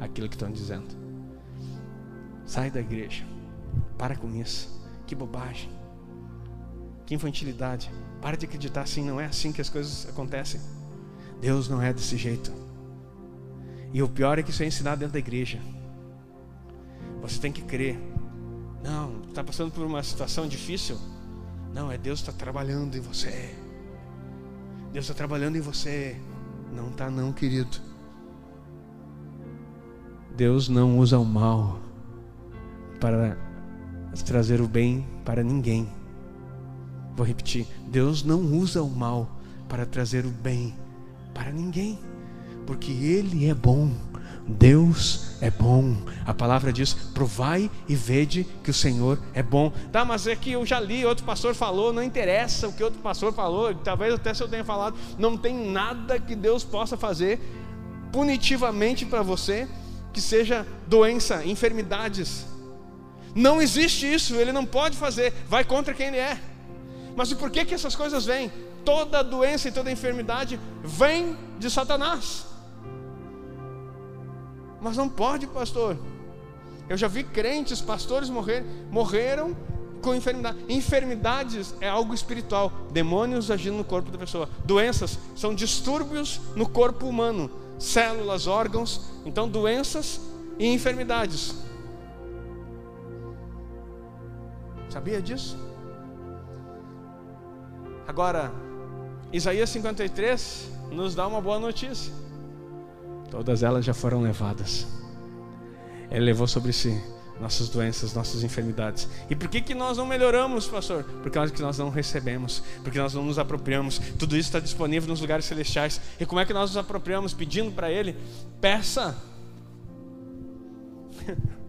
aquilo que estão dizendo. Sai da igreja. Para com isso. Que bobagem. Que infantilidade. Para de acreditar assim, não é assim que as coisas acontecem. Deus não é desse jeito. E o pior é que isso é ensinado dentro da igreja. Você tem que crer. Não, está passando por uma situação difícil? Não, é Deus está trabalhando em você. Deus está trabalhando em você. Não está não, querido. Deus não usa o mal para trazer o bem para ninguém. Vou repetir: Deus não usa o mal para trazer o bem para ninguém, porque Ele é bom. Deus é bom. A palavra diz: provai e vede que o Senhor é bom. Tá, mas é que eu já li, outro pastor falou, não interessa o que outro pastor falou, talvez até se eu tenha falado, não tem nada que Deus possa fazer punitivamente para você que seja doença, enfermidades. Não existe isso, ele não pode fazer, vai contra quem ele é. Mas por que, que essas coisas vêm? Toda doença e toda enfermidade vem de Satanás. Mas não pode, pastor. Eu já vi crentes, pastores morrer, morreram com enfermidade. Enfermidades é algo espiritual, demônios agindo no corpo da pessoa. Doenças são distúrbios no corpo humano, células, órgãos. Então, doenças e enfermidades. Sabia disso? Agora, Isaías 53 nos dá uma boa notícia. Todas elas já foram levadas. Ele levou sobre si nossas doenças, nossas enfermidades. E por que, que nós não melhoramos, pastor? Por causa que nós não recebemos, porque nós não nos apropriamos. Tudo isso está disponível nos lugares celestiais. E como é que nós nos apropriamos? Pedindo para Ele? Peça.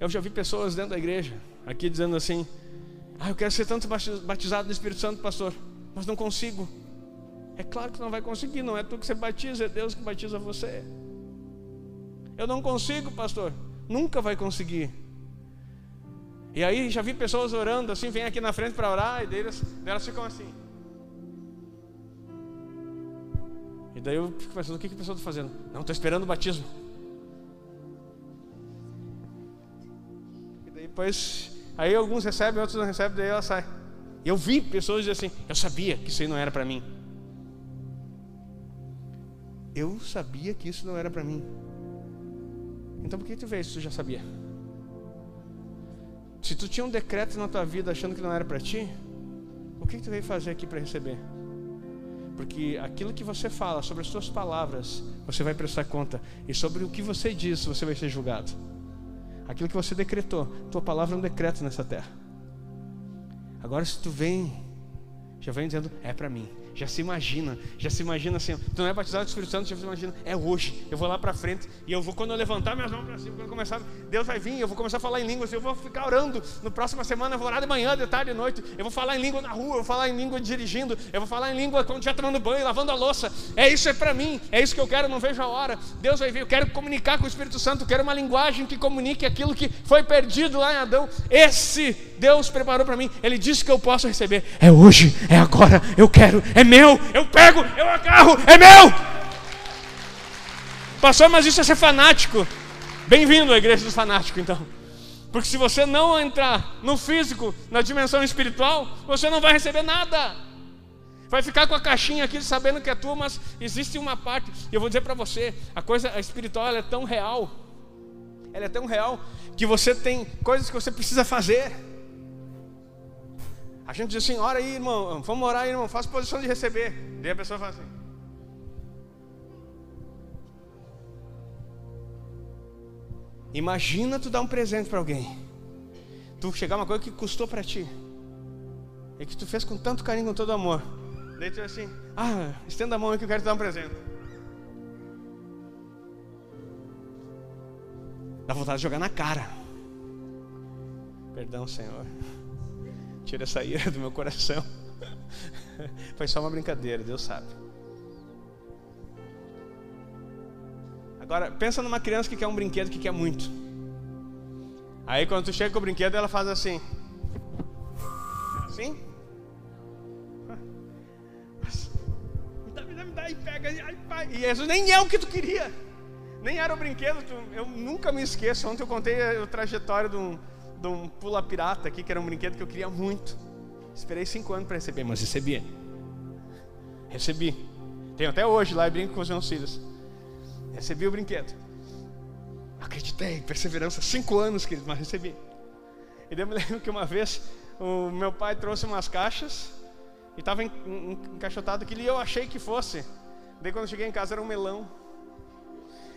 Eu já vi pessoas dentro da igreja aqui dizendo assim: Ah, eu quero ser tanto batizado no Espírito Santo, pastor, mas não consigo. É claro que não vai conseguir, não é tu que você batiza, é Deus que batiza você. Eu não consigo, pastor, nunca vai conseguir. E aí já vi pessoas orando assim, vem aqui na frente para orar, e delas, elas ficam assim. E daí eu fico pensando, o que, que a pessoa está fazendo? Não, estou esperando o batismo. E daí depois, aí alguns recebem, outros não recebem, daí ela sai. Eu vi pessoas dizer assim, eu sabia que isso aí não era para mim. Eu sabia que isso não era para mim. Então por que tu veio se tu já sabia? Se tu tinha um decreto na tua vida achando que não era para ti, o que, tu veio fazer aqui para receber? Porque aquilo que você fala, sobre as suas palavras, você vai prestar conta. E sobre o que você diz, você vai ser julgado. Aquilo que você decretou, tua palavra é um decreto nessa terra. Agora, se tu vem, já vem dizendo, é para mim já se imagina, já se imagina assim, tu não é batizado do Espírito Santo, já se imagina, é hoje, eu vou lá para frente e eu vou, quando eu levantar minhas mãos para cima, quando começar, Deus vai vir, eu vou começar a falar em línguas, eu vou ficar orando, no próxima semana eu vou orar de manhã, de tarde, de noite, eu vou falar em língua na rua, eu vou falar em língua dirigindo, eu vou falar em língua quando estiver tomando banho, lavando a louça, é isso é para mim, é isso que eu quero, não vejo a hora, Deus vai vir, eu quero comunicar com o Espírito Santo, eu quero uma linguagem que comunique aquilo que foi perdido lá em Adão, esse Deus preparou para mim, Ele disse que eu posso receber, é hoje, é agora, eu quero, é meu, eu pego pego, eu agarro, é meu. Pastor, mas isso é ser fanático. Bem-vindo à igreja dos fanáticos, então. Porque se você não entrar no físico, na dimensão espiritual, você não vai receber nada. Vai ficar com a caixinha aqui sabendo que é tua, mas existe uma parte. E eu vou dizer para você, a coisa espiritual é tão real. Ela é tão real que você tem coisas que você precisa fazer. A gente diz assim, ora aí, irmão, vamos orar aí, irmão, faça posição de receber. Daí a pessoa fala assim. Imagina tu dar um presente para alguém. Tu chegar uma coisa que custou para ti. E que tu fez com tanto carinho, com todo amor. Daí tu assim, ah, estenda a mão aí que eu quero te dar um presente. Dá vontade de jogar na cara. Perdão, Senhor. Tira essa ira do meu coração. Foi só uma brincadeira, Deus sabe. Agora, pensa numa criança que quer um brinquedo que quer muito. Aí quando tu chega com o brinquedo, ela faz assim. Assim? Me dá, me dá, me dá, e pega, ai, pai. E isso nem é o que tu queria. Nem era o brinquedo. Tu, eu nunca me esqueço. Ontem eu contei a, a trajetória de um de um pula pirata aqui, que era um brinquedo que eu queria muito. Esperei cinco anos para receber, mas recebi. Recebi. Tenho até hoje lá e brinco com os meus filhos. Recebi o brinquedo. Acreditei, perseverança, cinco anos, querido, mas recebi. E eu me lembro que uma vez o meu pai trouxe umas caixas e estava encaixotado aquilo e eu achei que fosse. Daí quando cheguei em casa era um melão.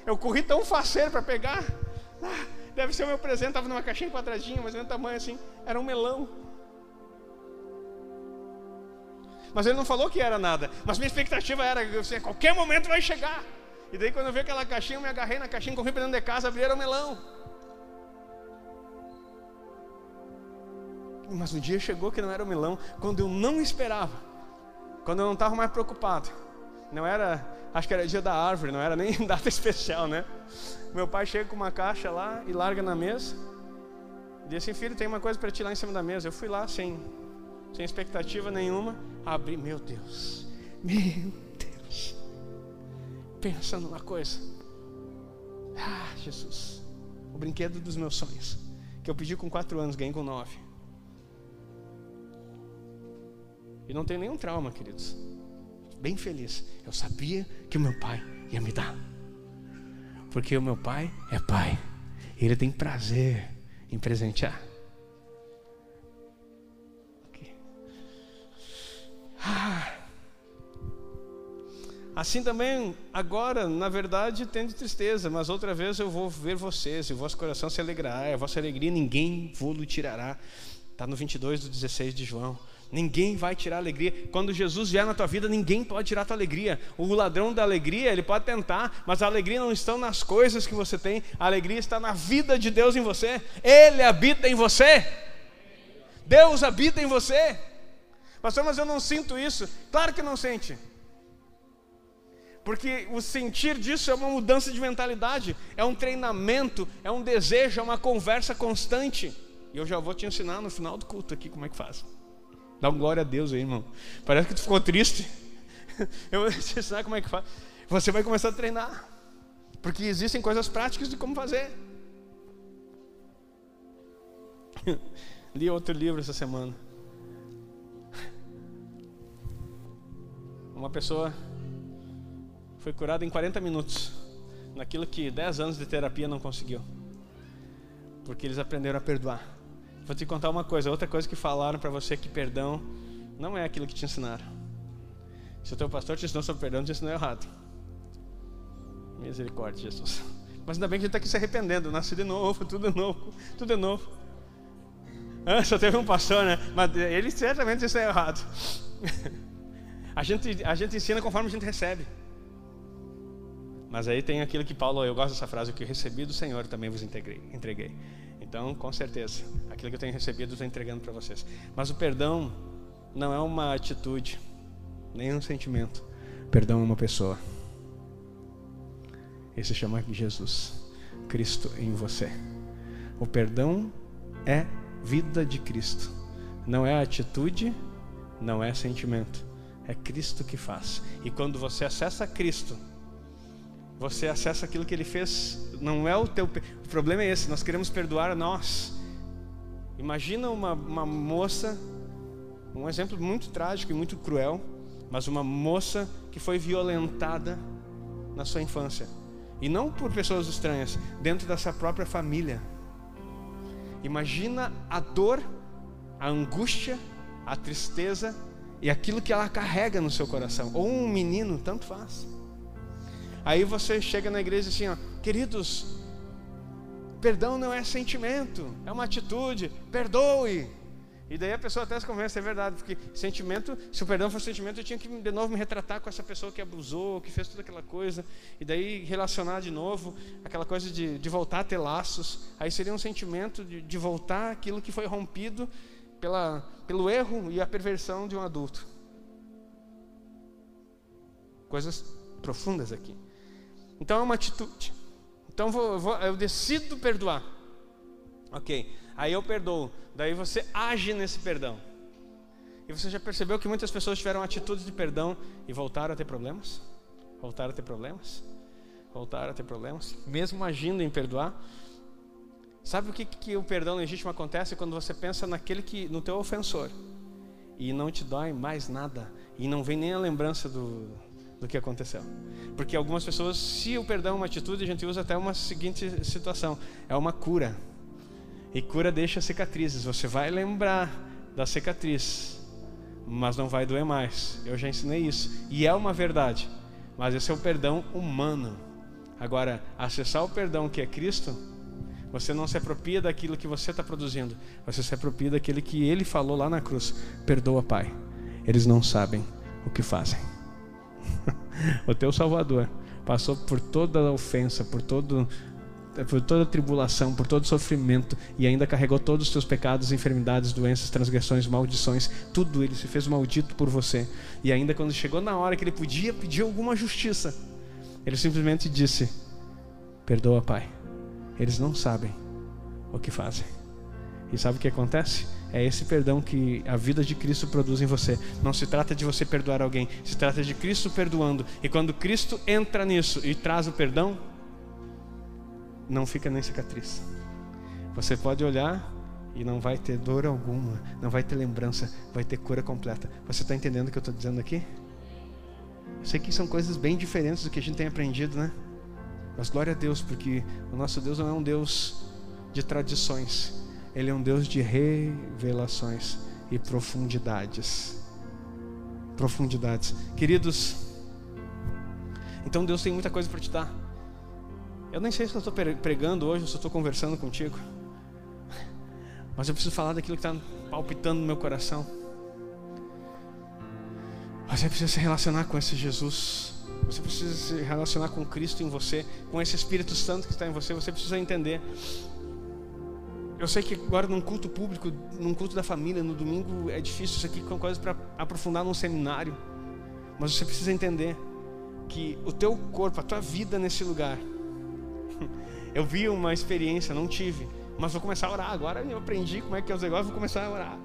Eu corri tão faceiro para pegar. Ah, deve ser o meu presente, estava numa caixinha quadradinha, mas no tamanho assim, era um melão. Mas ele não falou que era nada. Mas minha expectativa era que qualquer momento vai chegar. E daí quando eu vi aquela caixinha, eu me agarrei na caixinha, corri para dentro de casa, abri era um melão. Mas um dia chegou que não era um melão, quando eu não esperava. Quando eu não estava mais preocupado. Não era, acho que era dia da árvore, não era nem data especial, né? Meu pai chega com uma caixa lá e larga na mesa. Disse assim, filho, tem uma coisa para lá em cima da mesa. Eu fui lá sem, sem expectativa nenhuma. Abri, meu Deus, meu Deus. Pensa numa coisa. Ah, Jesus. O brinquedo dos meus sonhos. Que eu pedi com quatro anos, ganhei com nove. E não tenho nenhum trauma, queridos bem feliz. Eu sabia que o meu pai ia me dar. Porque o meu pai é pai. Ele tem prazer em presentear. Ah. Assim também, agora, na verdade, tendo tristeza, mas outra vez eu vou ver vocês, e o vosso coração se alegrará, e a vossa alegria ninguém vos tirará. Está no 22 do 16 de João. Ninguém vai tirar a alegria. Quando Jesus vier na tua vida, ninguém pode tirar a tua alegria. O ladrão da alegria, ele pode tentar, mas a alegria não está nas coisas que você tem, a alegria está na vida de Deus em você. Ele habita em você. Deus habita em você. Pastor, mas eu não sinto isso. Claro que não sente. Porque o sentir disso é uma mudança de mentalidade, é um treinamento, é um desejo, é uma conversa constante. E eu já vou te ensinar no final do culto aqui como é que faz. Dá um glória a Deus aí, irmão. Parece que tu ficou triste. Eu te ensinar como é que faz. Você vai começar a treinar. Porque existem coisas práticas de como fazer. Li outro livro essa semana. Uma pessoa foi curada em 40 minutos. Naquilo que 10 anos de terapia não conseguiu. Porque eles aprenderam a perdoar. Vou te contar uma coisa, outra coisa que falaram para você que perdão não é aquilo que te ensinaram. Se o teu pastor te ensinou sobre perdão, te ensinou errado. Misericórdia, Jesus. Mas ainda bem que a gente está aqui se arrependendo, nasce de novo, tudo de novo, tudo de novo. Ah, só teve um pastor, né? Mas ele certamente ensinou errado. a, gente, a gente ensina conforme a gente recebe. Mas aí tem aquilo que Paulo, eu gosto dessa frase, o que recebi do Senhor também vos entreguei. entreguei. Então, com certeza, aquilo que eu tenho recebido, estou entregando para vocês. Mas o perdão não é uma atitude, nem um sentimento. Perdão é uma pessoa. Esse se chama Jesus, Cristo em você. O perdão é vida de Cristo. Não é atitude, não é sentimento. É Cristo que faz. E quando você acessa Cristo, você acessa aquilo que ele fez, não é o teu. O problema é esse, nós queremos perdoar a nós. Imagina uma, uma moça, um exemplo muito trágico e muito cruel, mas uma moça que foi violentada na sua infância. E não por pessoas estranhas, dentro dessa própria família. Imagina a dor, a angústia, a tristeza e aquilo que ela carrega no seu coração. Ou um menino, tanto faz. Aí você chega na igreja assim, ó, queridos, perdão não é sentimento, é uma atitude, perdoe. E daí a pessoa até se convence, é verdade, porque sentimento, se o perdão fosse sentimento, eu tinha que de novo me retratar com essa pessoa que abusou, que fez toda aquela coisa, e daí relacionar de novo, aquela coisa de, de voltar a ter laços. Aí seria um sentimento de, de voltar aquilo que foi rompido pela, pelo erro e a perversão de um adulto. Coisas profundas aqui. Então é uma atitude. Então vou, vou, eu decido perdoar. Ok, aí eu perdoo. Daí você age nesse perdão. E você já percebeu que muitas pessoas tiveram atitudes de perdão e voltaram a ter problemas? Voltaram a ter problemas? Voltaram a ter problemas? Mesmo agindo em perdoar? Sabe o que, que o perdão legítimo acontece quando você pensa naquele que no teu ofensor e não te dói mais nada e não vem nem a lembrança do, do que aconteceu. Porque algumas pessoas, se o perdão é uma atitude, a gente usa até uma seguinte situação: é uma cura. E cura deixa cicatrizes. Você vai lembrar da cicatriz, mas não vai doer mais. Eu já ensinei isso. E é uma verdade. Mas esse é o perdão humano. Agora, acessar o perdão que é Cristo, você não se apropria daquilo que você está produzindo. Você se apropria daquele que Ele falou lá na cruz: Perdoa, Pai. Eles não sabem o que fazem. o teu Salvador passou por toda a ofensa, por todo por toda tribulação, por todo sofrimento e ainda carregou todos os teus pecados, enfermidades, doenças, transgressões, maldições, tudo ele se fez maldito por você. E ainda quando chegou na hora que ele podia pedir alguma justiça, ele simplesmente disse: Perdoa, Pai. Eles não sabem o que fazem. E sabe o que acontece? É esse perdão que a vida de Cristo produz em você. Não se trata de você perdoar alguém, se trata de Cristo perdoando. E quando Cristo entra nisso e traz o perdão, não fica nem cicatriz. Você pode olhar e não vai ter dor alguma, não vai ter lembrança, vai ter cura completa. Você está entendendo o que eu estou dizendo aqui? Eu sei que são coisas bem diferentes do que a gente tem aprendido, né? Mas glória a Deus, porque o nosso Deus não é um Deus de tradições, ele é um Deus de revelações e profundidades. Profundidades. Queridos, então Deus tem muita coisa para te dar. Eu nem sei se eu estou pregando hoje ou se eu estou conversando contigo. Mas eu preciso falar daquilo que está palpitando no meu coração. Você precisa se relacionar com esse Jesus. Você precisa se relacionar com Cristo em você, com esse Espírito Santo que está em você. Você precisa entender eu sei que agora num culto público, num culto da família, no domingo é difícil isso aqui com coisas para aprofundar num seminário. Mas você precisa entender que o teu corpo, a tua vida nesse lugar. Eu vi uma experiência, não tive, mas vou começar a orar. Agora eu aprendi como é que é os negócios, vou começar a orar.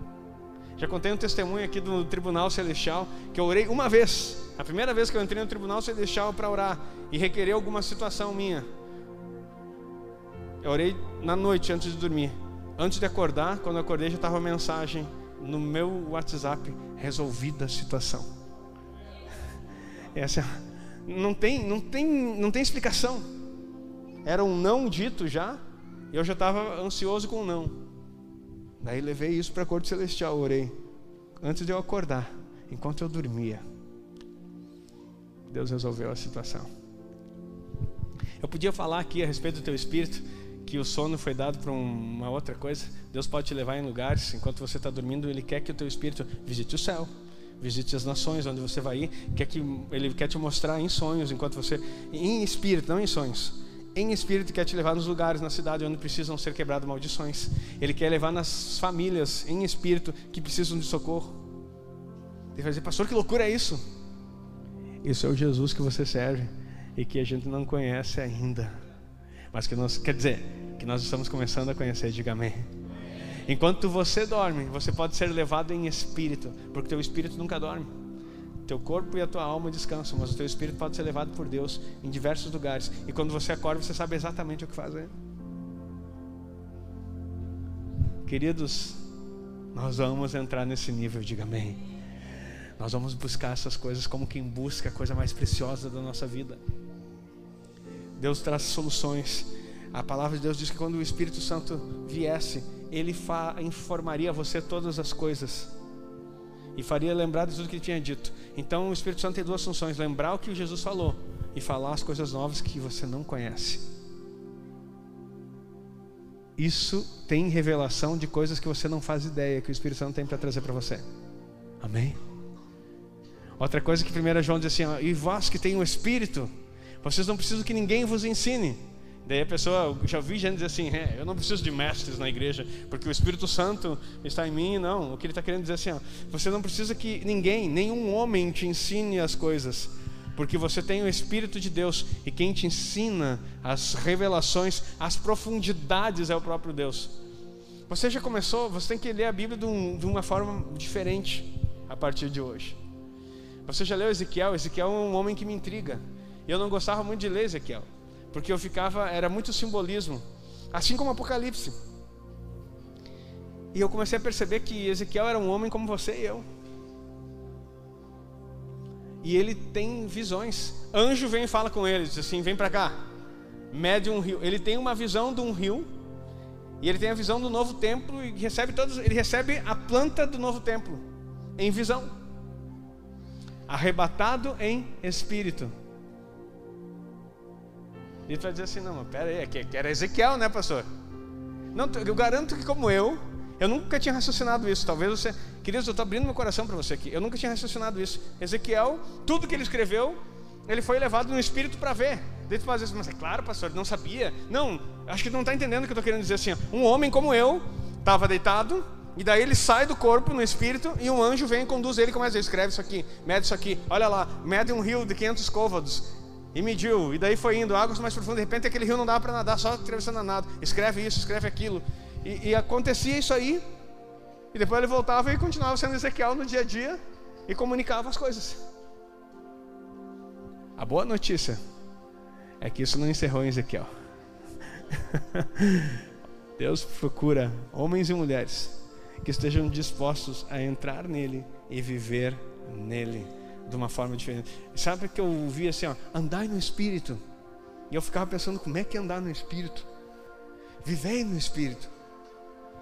Já contei um testemunho aqui do Tribunal Celestial que eu orei uma vez. A primeira vez que eu entrei no Tribunal Celestial para orar e requerer alguma situação minha. Eu orei na noite antes de dormir. Antes de acordar, quando eu acordei, já estava uma mensagem no meu WhatsApp: resolvida a situação. Essa não tem, não tem, não tem explicação. Era um não dito já, e eu já estava ansioso com um não. Daí levei isso para a corte celestial, orei. Antes de eu acordar, enquanto eu dormia, Deus resolveu a situação. Eu podia falar aqui a respeito do teu espírito, que o sono foi dado para uma outra coisa. Deus pode te levar em lugares, enquanto você está dormindo, Ele quer que o teu espírito visite o céu, visite as nações onde você vai ir, quer que Ele quer te mostrar em sonhos, enquanto você, em espírito, não em sonhos, em espírito quer te levar nos lugares na cidade onde precisam ser quebradas maldições. Ele quer levar nas famílias, em espírito, que precisam de socorro. Ele vai dizer, pastor, que loucura é isso? Isso é o Jesus que você serve e que a gente não conhece ainda. Mas que nós, quer dizer, que nós estamos começando a conhecer, diga amém. Enquanto você dorme, você pode ser levado em espírito, porque teu espírito nunca dorme. Teu corpo e a tua alma descansam, mas o teu espírito pode ser levado por Deus em diversos lugares. E quando você acorda, você sabe exatamente o que fazer. Queridos, nós vamos entrar nesse nível, diga amém. Nós vamos buscar essas coisas como quem busca a coisa mais preciosa da nossa vida. Deus traz soluções. A palavra de Deus diz que quando o Espírito Santo viesse, ele informaria você todas as coisas e faria lembrar de tudo que ele tinha dito. Então o Espírito Santo tem duas funções: lembrar o que Jesus falou e falar as coisas novas que você não conhece. Isso tem revelação de coisas que você não faz ideia que o Espírito Santo tem para trazer para você. Amém? Outra coisa que 1 João diz assim: ó, e vós que tem o Espírito, vocês não precisam que ninguém vos ensine. Daí a pessoa, já vi gente dizer assim, é, eu não preciso de mestres na igreja, porque o Espírito Santo está em mim. Não, o que ele está querendo dizer assim, ó, você não precisa que ninguém, nenhum homem te ensine as coisas, porque você tem o Espírito de Deus e quem te ensina as revelações, as profundidades é o próprio Deus. Você já começou, você tem que ler a Bíblia de, um, de uma forma diferente a partir de hoje. Você já leu Ezequiel? Ezequiel é um homem que me intriga. E eu não gostava muito de ler Ezequiel, porque eu ficava, era muito simbolismo. Assim como Apocalipse. E eu comecei a perceber que Ezequiel era um homem como você e eu. E ele tem visões. Anjo vem e fala com ele, diz assim: vem para cá, mede um rio. Ele tem uma visão de um rio, e ele tem a visão do novo templo, e recebe todos, ele recebe a planta do novo templo, em visão. Arrebatado em espírito. E tu vai dizer assim: não, mas pera aí, é que era Ezequiel, né, pastor? Não, eu garanto que, como eu, eu nunca tinha raciocinado isso. Talvez você, queridos, eu estou abrindo meu coração para você aqui. Eu nunca tinha raciocinado isso. Ezequiel, tudo que ele escreveu, ele foi levado no espírito para ver. Daí tu faz isso, mas é claro, pastor, não sabia. Não, acho que não está entendendo o que eu estou querendo dizer assim. Um homem como eu estava deitado, e daí ele sai do corpo no espírito e um anjo vem e conduz ele como é escreve isso aqui, mede isso aqui. Olha lá, mede um rio de 500 côvados. E mediu, e daí foi indo, águas mais profundas. De repente aquele rio não dava para nadar, só atravessando a nada. Escreve isso, escreve aquilo. E, e acontecia isso aí, e depois ele voltava e continuava sendo Ezequiel no dia a dia e comunicava as coisas. A boa notícia é que isso não encerrou em Ezequiel. Deus procura homens e mulheres que estejam dispostos a entrar nele e viver nele de uma forma diferente. Sabe que eu ouvi assim, ó, andai no espírito. E eu ficava pensando como é que é andar no espírito? Vivei no espírito.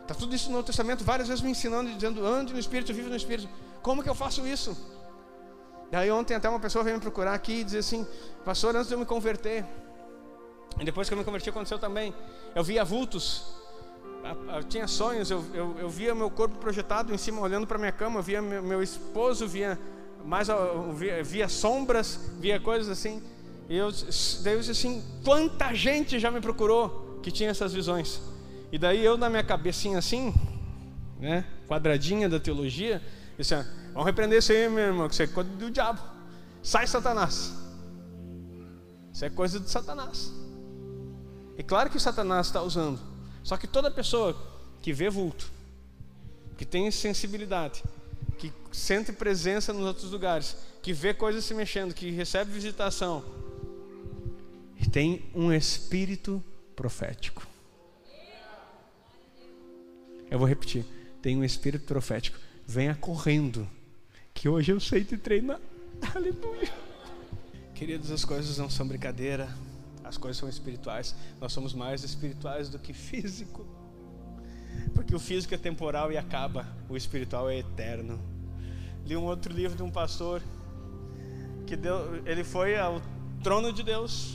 Está tudo isso no Novo Testamento, várias vezes me ensinando, dizendo: ande no Espírito, vive no Espírito. Como que eu faço isso? E aí ontem até uma pessoa veio me procurar aqui e dizer assim, pastor, antes de eu me converter, e depois que eu me converti aconteceu também, eu via vultos, eu tinha sonhos, eu, eu, eu via meu corpo projetado em cima, olhando para minha cama, eu via meu, meu esposo, via mais via, via, sombras, via coisas assim. E eu, disse assim, quanta gente já me procurou que tinha essas visões. E daí eu na minha cabecinha assim, né, quadradinha da teologia, disse, ah, vamos repreender isso aí, meu irmão, que isso é coisa do diabo. Sai Satanás. Isso é coisa de Satanás. E claro que Satanás está usando. Só que toda pessoa que vê vulto, que tem sensibilidade, sente presença nos outros lugares, que vê coisas se mexendo, que recebe visitação, tem um espírito profético. Eu vou repetir. Tem um espírito profético. Venha correndo. Que hoje eu sei te treinar. Aleluia. Queridos, as coisas não são brincadeira. As coisas são espirituais. Nós somos mais espirituais do que físico. Porque o físico é temporal e acaba. O espiritual é eterno. Li um outro livro de um pastor que deu, ele foi ao trono de Deus.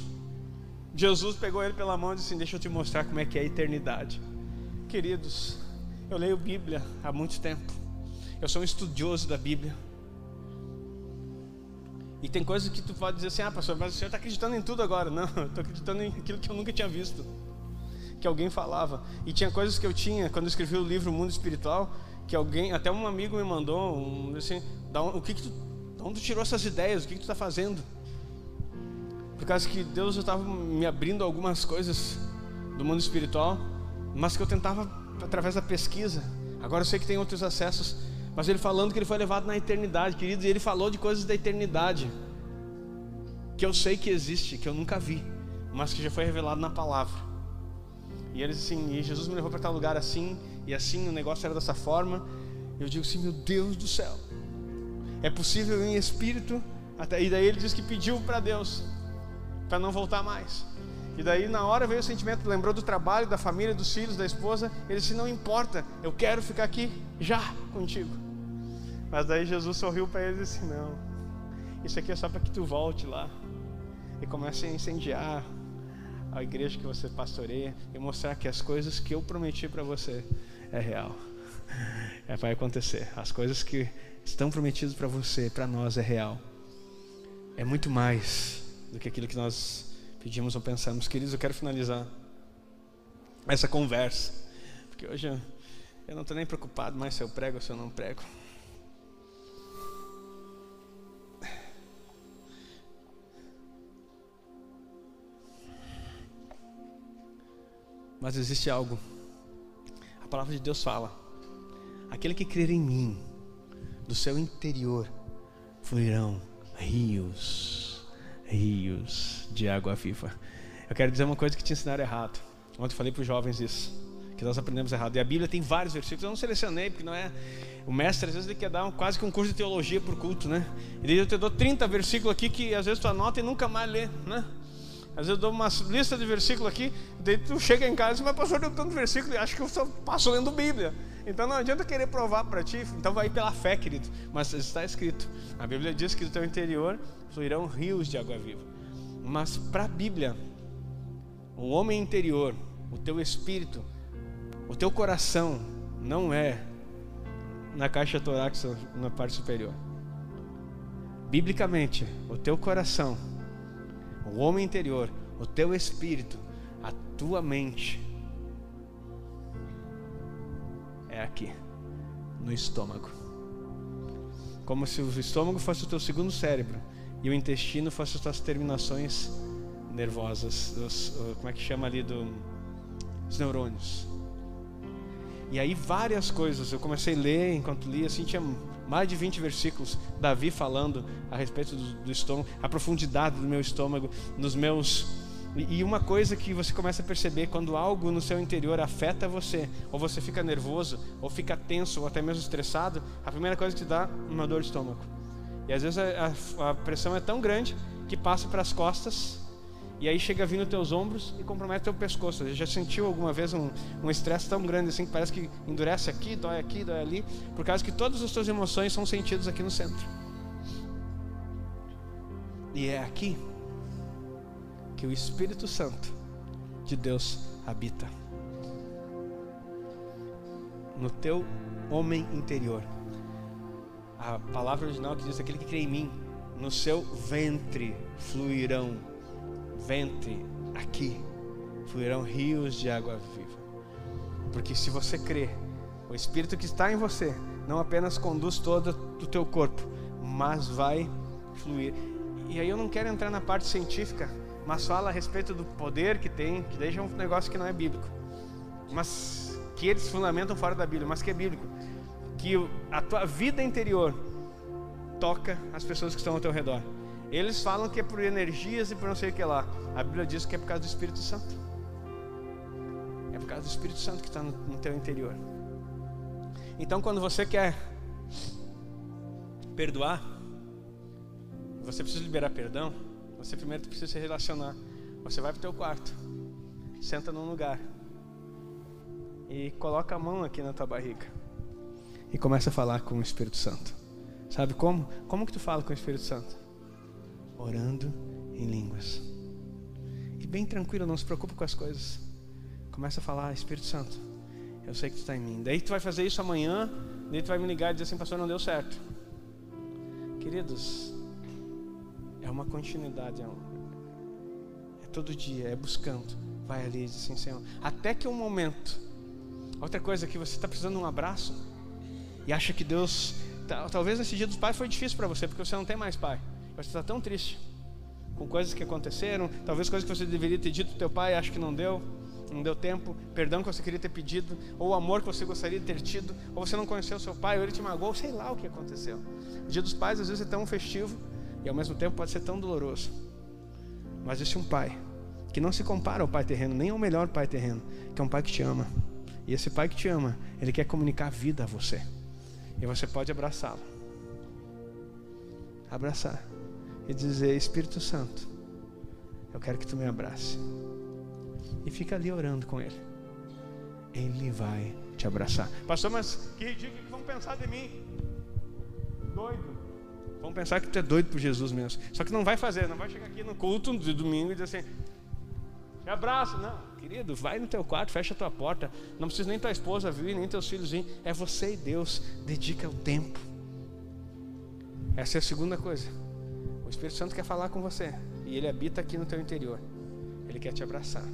Jesus pegou ele pela mão e disse assim: Deixa eu te mostrar como é que é a eternidade. Queridos, eu leio Bíblia há muito tempo. Eu sou um estudioso da Bíblia. E tem coisas que tu pode dizer assim, ah, pastor, mas o senhor está acreditando em tudo agora. Não, eu estou acreditando em aquilo que eu nunca tinha visto. Que alguém falava. E tinha coisas que eu tinha, quando eu escrevi o livro Mundo Espiritual, que alguém, até um amigo me mandou, um, assim, da onde, o que, que tu, de onde tu tirou essas ideias? O que, que tu está fazendo? Por causa que Deus estava me abrindo algumas coisas do mundo espiritual, mas que eu tentava através da pesquisa. Agora eu sei que tem outros acessos, mas ele falando que ele foi levado na eternidade, queridos, e ele falou de coisas da eternidade que eu sei que existe, que eu nunca vi, mas que já foi revelado na palavra. E eles assim, e Jesus me levou para tal lugar assim, e assim o negócio era dessa forma. Eu digo assim, meu Deus do céu. É possível em espírito, até e daí ele diz que pediu para Deus para não voltar mais. E daí na hora veio o sentimento, lembrou do trabalho, da família, dos filhos, da esposa. Ele disse: Não importa, eu quero ficar aqui já contigo. Mas daí Jesus sorriu para ele e disse: Não, isso aqui é só para que tu volte lá e comece a incendiar a igreja que você pastoreia e mostrar que as coisas que eu prometi para você é real. É vai acontecer. As coisas que estão prometidas para você, para nós é real. É muito mais do que aquilo que nós pedimos ou pensamos. Queridos, eu quero finalizar essa conversa, porque hoje eu, eu não estou nem preocupado mais se eu prego ou se eu não prego. Mas existe algo. Palavra de Deus fala: aquele que crer em mim, do seu interior fluirão rios rios de água viva. Eu quero dizer uma coisa que te ensinaram errado. Ontem falei para os jovens isso, que nós aprendemos errado. E a Bíblia tem vários versículos, eu não selecionei, porque não é. O mestre às vezes ele quer dar um, quase que um curso de teologia por culto, né? Ele eu te dou 30 versículos aqui que às vezes tu anota e nunca mais lê, né? Às vezes eu dou uma lista de versículos aqui, daí tu chega em casa e diz, mas pastor, deu tanto versículo acho que eu só passo lendo Bíblia. Então não adianta querer provar para ti, então vai pela fé, querido. Mas está escrito, a Bíblia diz que do teu interior fluirão rios de água viva. Mas para a Bíblia, o homem interior, o teu espírito, o teu coração não é na caixa torácica na parte superior. Biblicamente, o teu coração, o homem interior, o teu espírito, a tua mente é aqui, no estômago. Como se o estômago fosse o teu segundo cérebro e o intestino fosse as tuas terminações nervosas, os, como é que chama ali do, os neurônios. E aí várias coisas, eu comecei a ler enquanto lia, assim, tinha mais de 20 versículos, Davi falando a respeito do, do estômago, a profundidade do meu estômago, nos meus e uma coisa que você começa a perceber quando algo no seu interior afeta você, ou você fica nervoso, ou fica tenso, ou até mesmo estressado, a primeira coisa que te dá é uma dor de estômago. E às vezes a, a, pressão é tão grande que passa para as costas e aí chega nos teus ombros e compromete teu pescoço. Você já sentiu alguma vez um estresse tão grande assim que parece que endurece aqui, dói aqui, dói ali, por causa que todas as tuas emoções são sentidas aqui no centro. E é aqui que o Espírito Santo de Deus habita. No teu homem interior. A palavra original que diz aquele que crê em mim, no seu ventre fluirão ventre aqui fluirão rios de água viva. Porque se você crê, o Espírito que está em você não apenas conduz todo o teu corpo, mas vai fluir. E aí eu não quero entrar na parte científica, mas fala a respeito do poder que tem, que deixa um negócio que não é bíblico, mas que eles fundamentam fora da Bíblia, mas que é bíblico. Que a tua vida interior toca as pessoas que estão ao teu redor. Eles falam que é por energias e por não sei o que lá. A Bíblia diz que é por causa do Espírito Santo. É por causa do Espírito Santo que está no, no teu interior. Então, quando você quer perdoar, você precisa liberar perdão. Você primeiro precisa se relacionar. Você vai para o teu quarto, senta num lugar e coloca a mão aqui na tua barriga e começa a falar com o Espírito Santo. Sabe como? Como que tu fala com o Espírito Santo? Orando em línguas. E bem tranquilo, não se preocupe com as coisas. Começa a falar, Espírito Santo, eu sei que tu está em mim. Daí tu vai fazer isso amanhã, daí tu vai me ligar e dizer assim, pastor, não deu certo. Queridos, é uma continuidade, é, um, é todo dia, é buscando. Vai ali e diz assim, Senhor, até que um momento. Outra coisa que você está precisando de um abraço e acha que Deus, talvez esse dia dos pais foi difícil para você porque você não tem mais pai. Você está tão triste com coisas que aconteceram, talvez coisas que você deveria ter dito para teu pai, acho que não deu, não deu tempo, perdão que você queria ter pedido, ou o amor que você gostaria de ter tido, ou você não conheceu seu pai, ou ele te magoou, sei lá o que aconteceu. O dia dos pais às vezes é tão festivo e ao mesmo tempo pode ser tão doloroso. Mas existe um pai que não se compara ao pai terreno, nem ao melhor pai terreno, que é um pai que te ama. E esse pai que te ama, ele quer comunicar a vida a você. E você pode abraçá-lo. Abraçar e dizer: Espírito Santo, eu quero que tu me abrace. E fica ali orando com ele. Ele vai te abraçar. Pastor, mas que dia que vão pensar de mim? Doido. Vão pensar que tu é doido por Jesus mesmo. Só que não vai fazer, não vai chegar aqui no culto de domingo e dizer assim: me abraça. Não, querido, vai no teu quarto, fecha a tua porta. Não precisa nem tua esposa vir, nem teus filhos vir. É você e Deus. Dedica o tempo. Essa é a segunda coisa. Espírito Santo quer falar com você e ele habita aqui no teu interior. Ele quer te abraçar.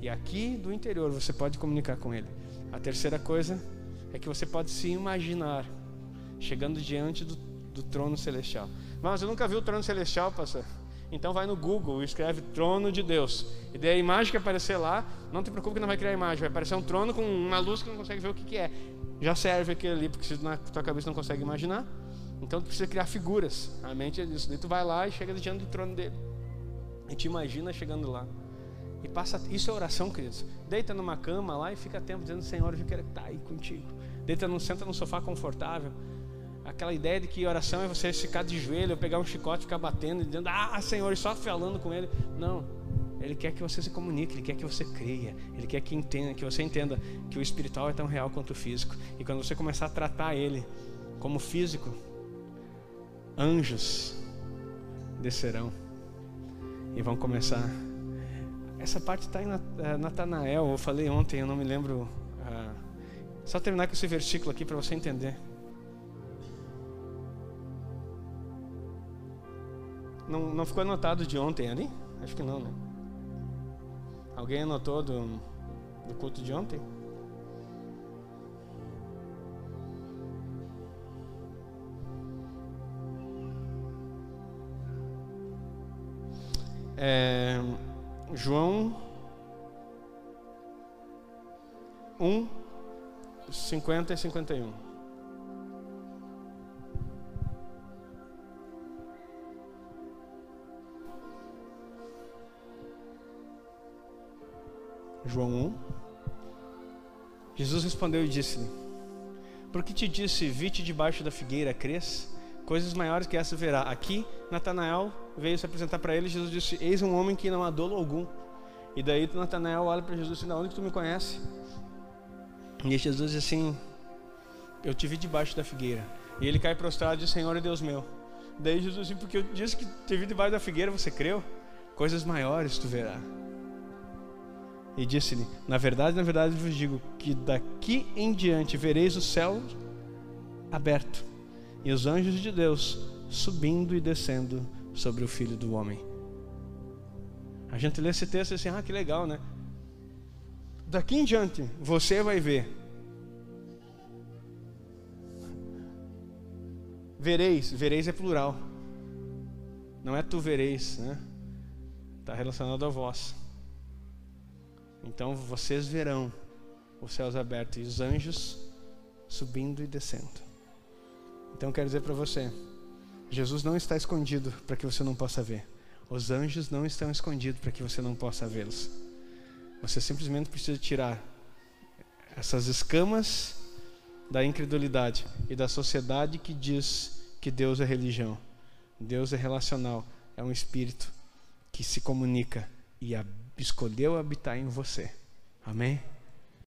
E aqui do interior você pode comunicar com ele. A terceira coisa é que você pode se imaginar chegando diante do, do trono celestial. Mas eu nunca vi o trono celestial, pastor. Então vai no Google e escreve trono de Deus. E daí a imagem que aparecer lá, não te preocupe que não vai criar imagem, vai aparecer um trono com uma luz que não consegue ver o que, que é. Já serve aquele ali, porque se na tua cabeça não consegue imaginar, então tu precisa criar figuras. A mente é isso. Daí tu vai lá e chega diante do trono dele. E te imagina chegando lá. E passa, isso é oração, queridos. Deita numa cama lá e fica tempo dizendo, Senhor, eu quero estar aí contigo. Deita, no, senta no sofá confortável. Aquela ideia de que oração é você ficar de joelho, pegar um chicote, ficar batendo, dizendo, ah, Senhor, e só falando com Ele. Não. Ele quer que você se comunique, Ele quer que você creia, Ele quer que, entenda, que você entenda que o espiritual é tão real quanto o físico. E quando você começar a tratar Ele como físico, anjos descerão e vão começar. Essa parte está em eh, Natanael, eu falei ontem, eu não me lembro. Uh, só terminar com esse versículo aqui para você entender. Não, não ficou anotado de ontem ali? Acho que não, né? Alguém anotou do, do culto de ontem? É, João 1, 50 e 51. João 1. Jesus respondeu e disse-lhe: Por que te disse, vite debaixo da figueira, cres? Coisas maiores que essa verá. Aqui, Natanael veio se apresentar para ele. Jesus disse: Eis um homem que não há dolo algum. E daí Natanael olha para Jesus e diz: Onde que tu me conhece? E Jesus diz assim: Eu te vi debaixo da figueira. E ele cai prostrado e diz: Senhor e Deus meu. Daí Jesus diz: Porque eu disse que te vi debaixo da figueira, você creu? Coisas maiores tu verá. E disse-lhe: Na verdade, na verdade vos digo que daqui em diante vereis o céu aberto e os anjos de Deus subindo e descendo sobre o filho do homem. A gente lê esse texto e assim: Ah, que legal, né? Daqui em diante você vai ver. Vereis, vereis é plural. Não é tu vereis, né? Está relacionado a vós. Então vocês verão os céus abertos e os anjos subindo e descendo. Então quero dizer para você, Jesus não está escondido para que você não possa ver. Os anjos não estão escondidos para que você não possa vê-los. Você simplesmente precisa tirar essas escamas da incredulidade e da sociedade que diz que Deus é religião. Deus é relacional, é um espírito que se comunica e escolheu habitar em você. Amém?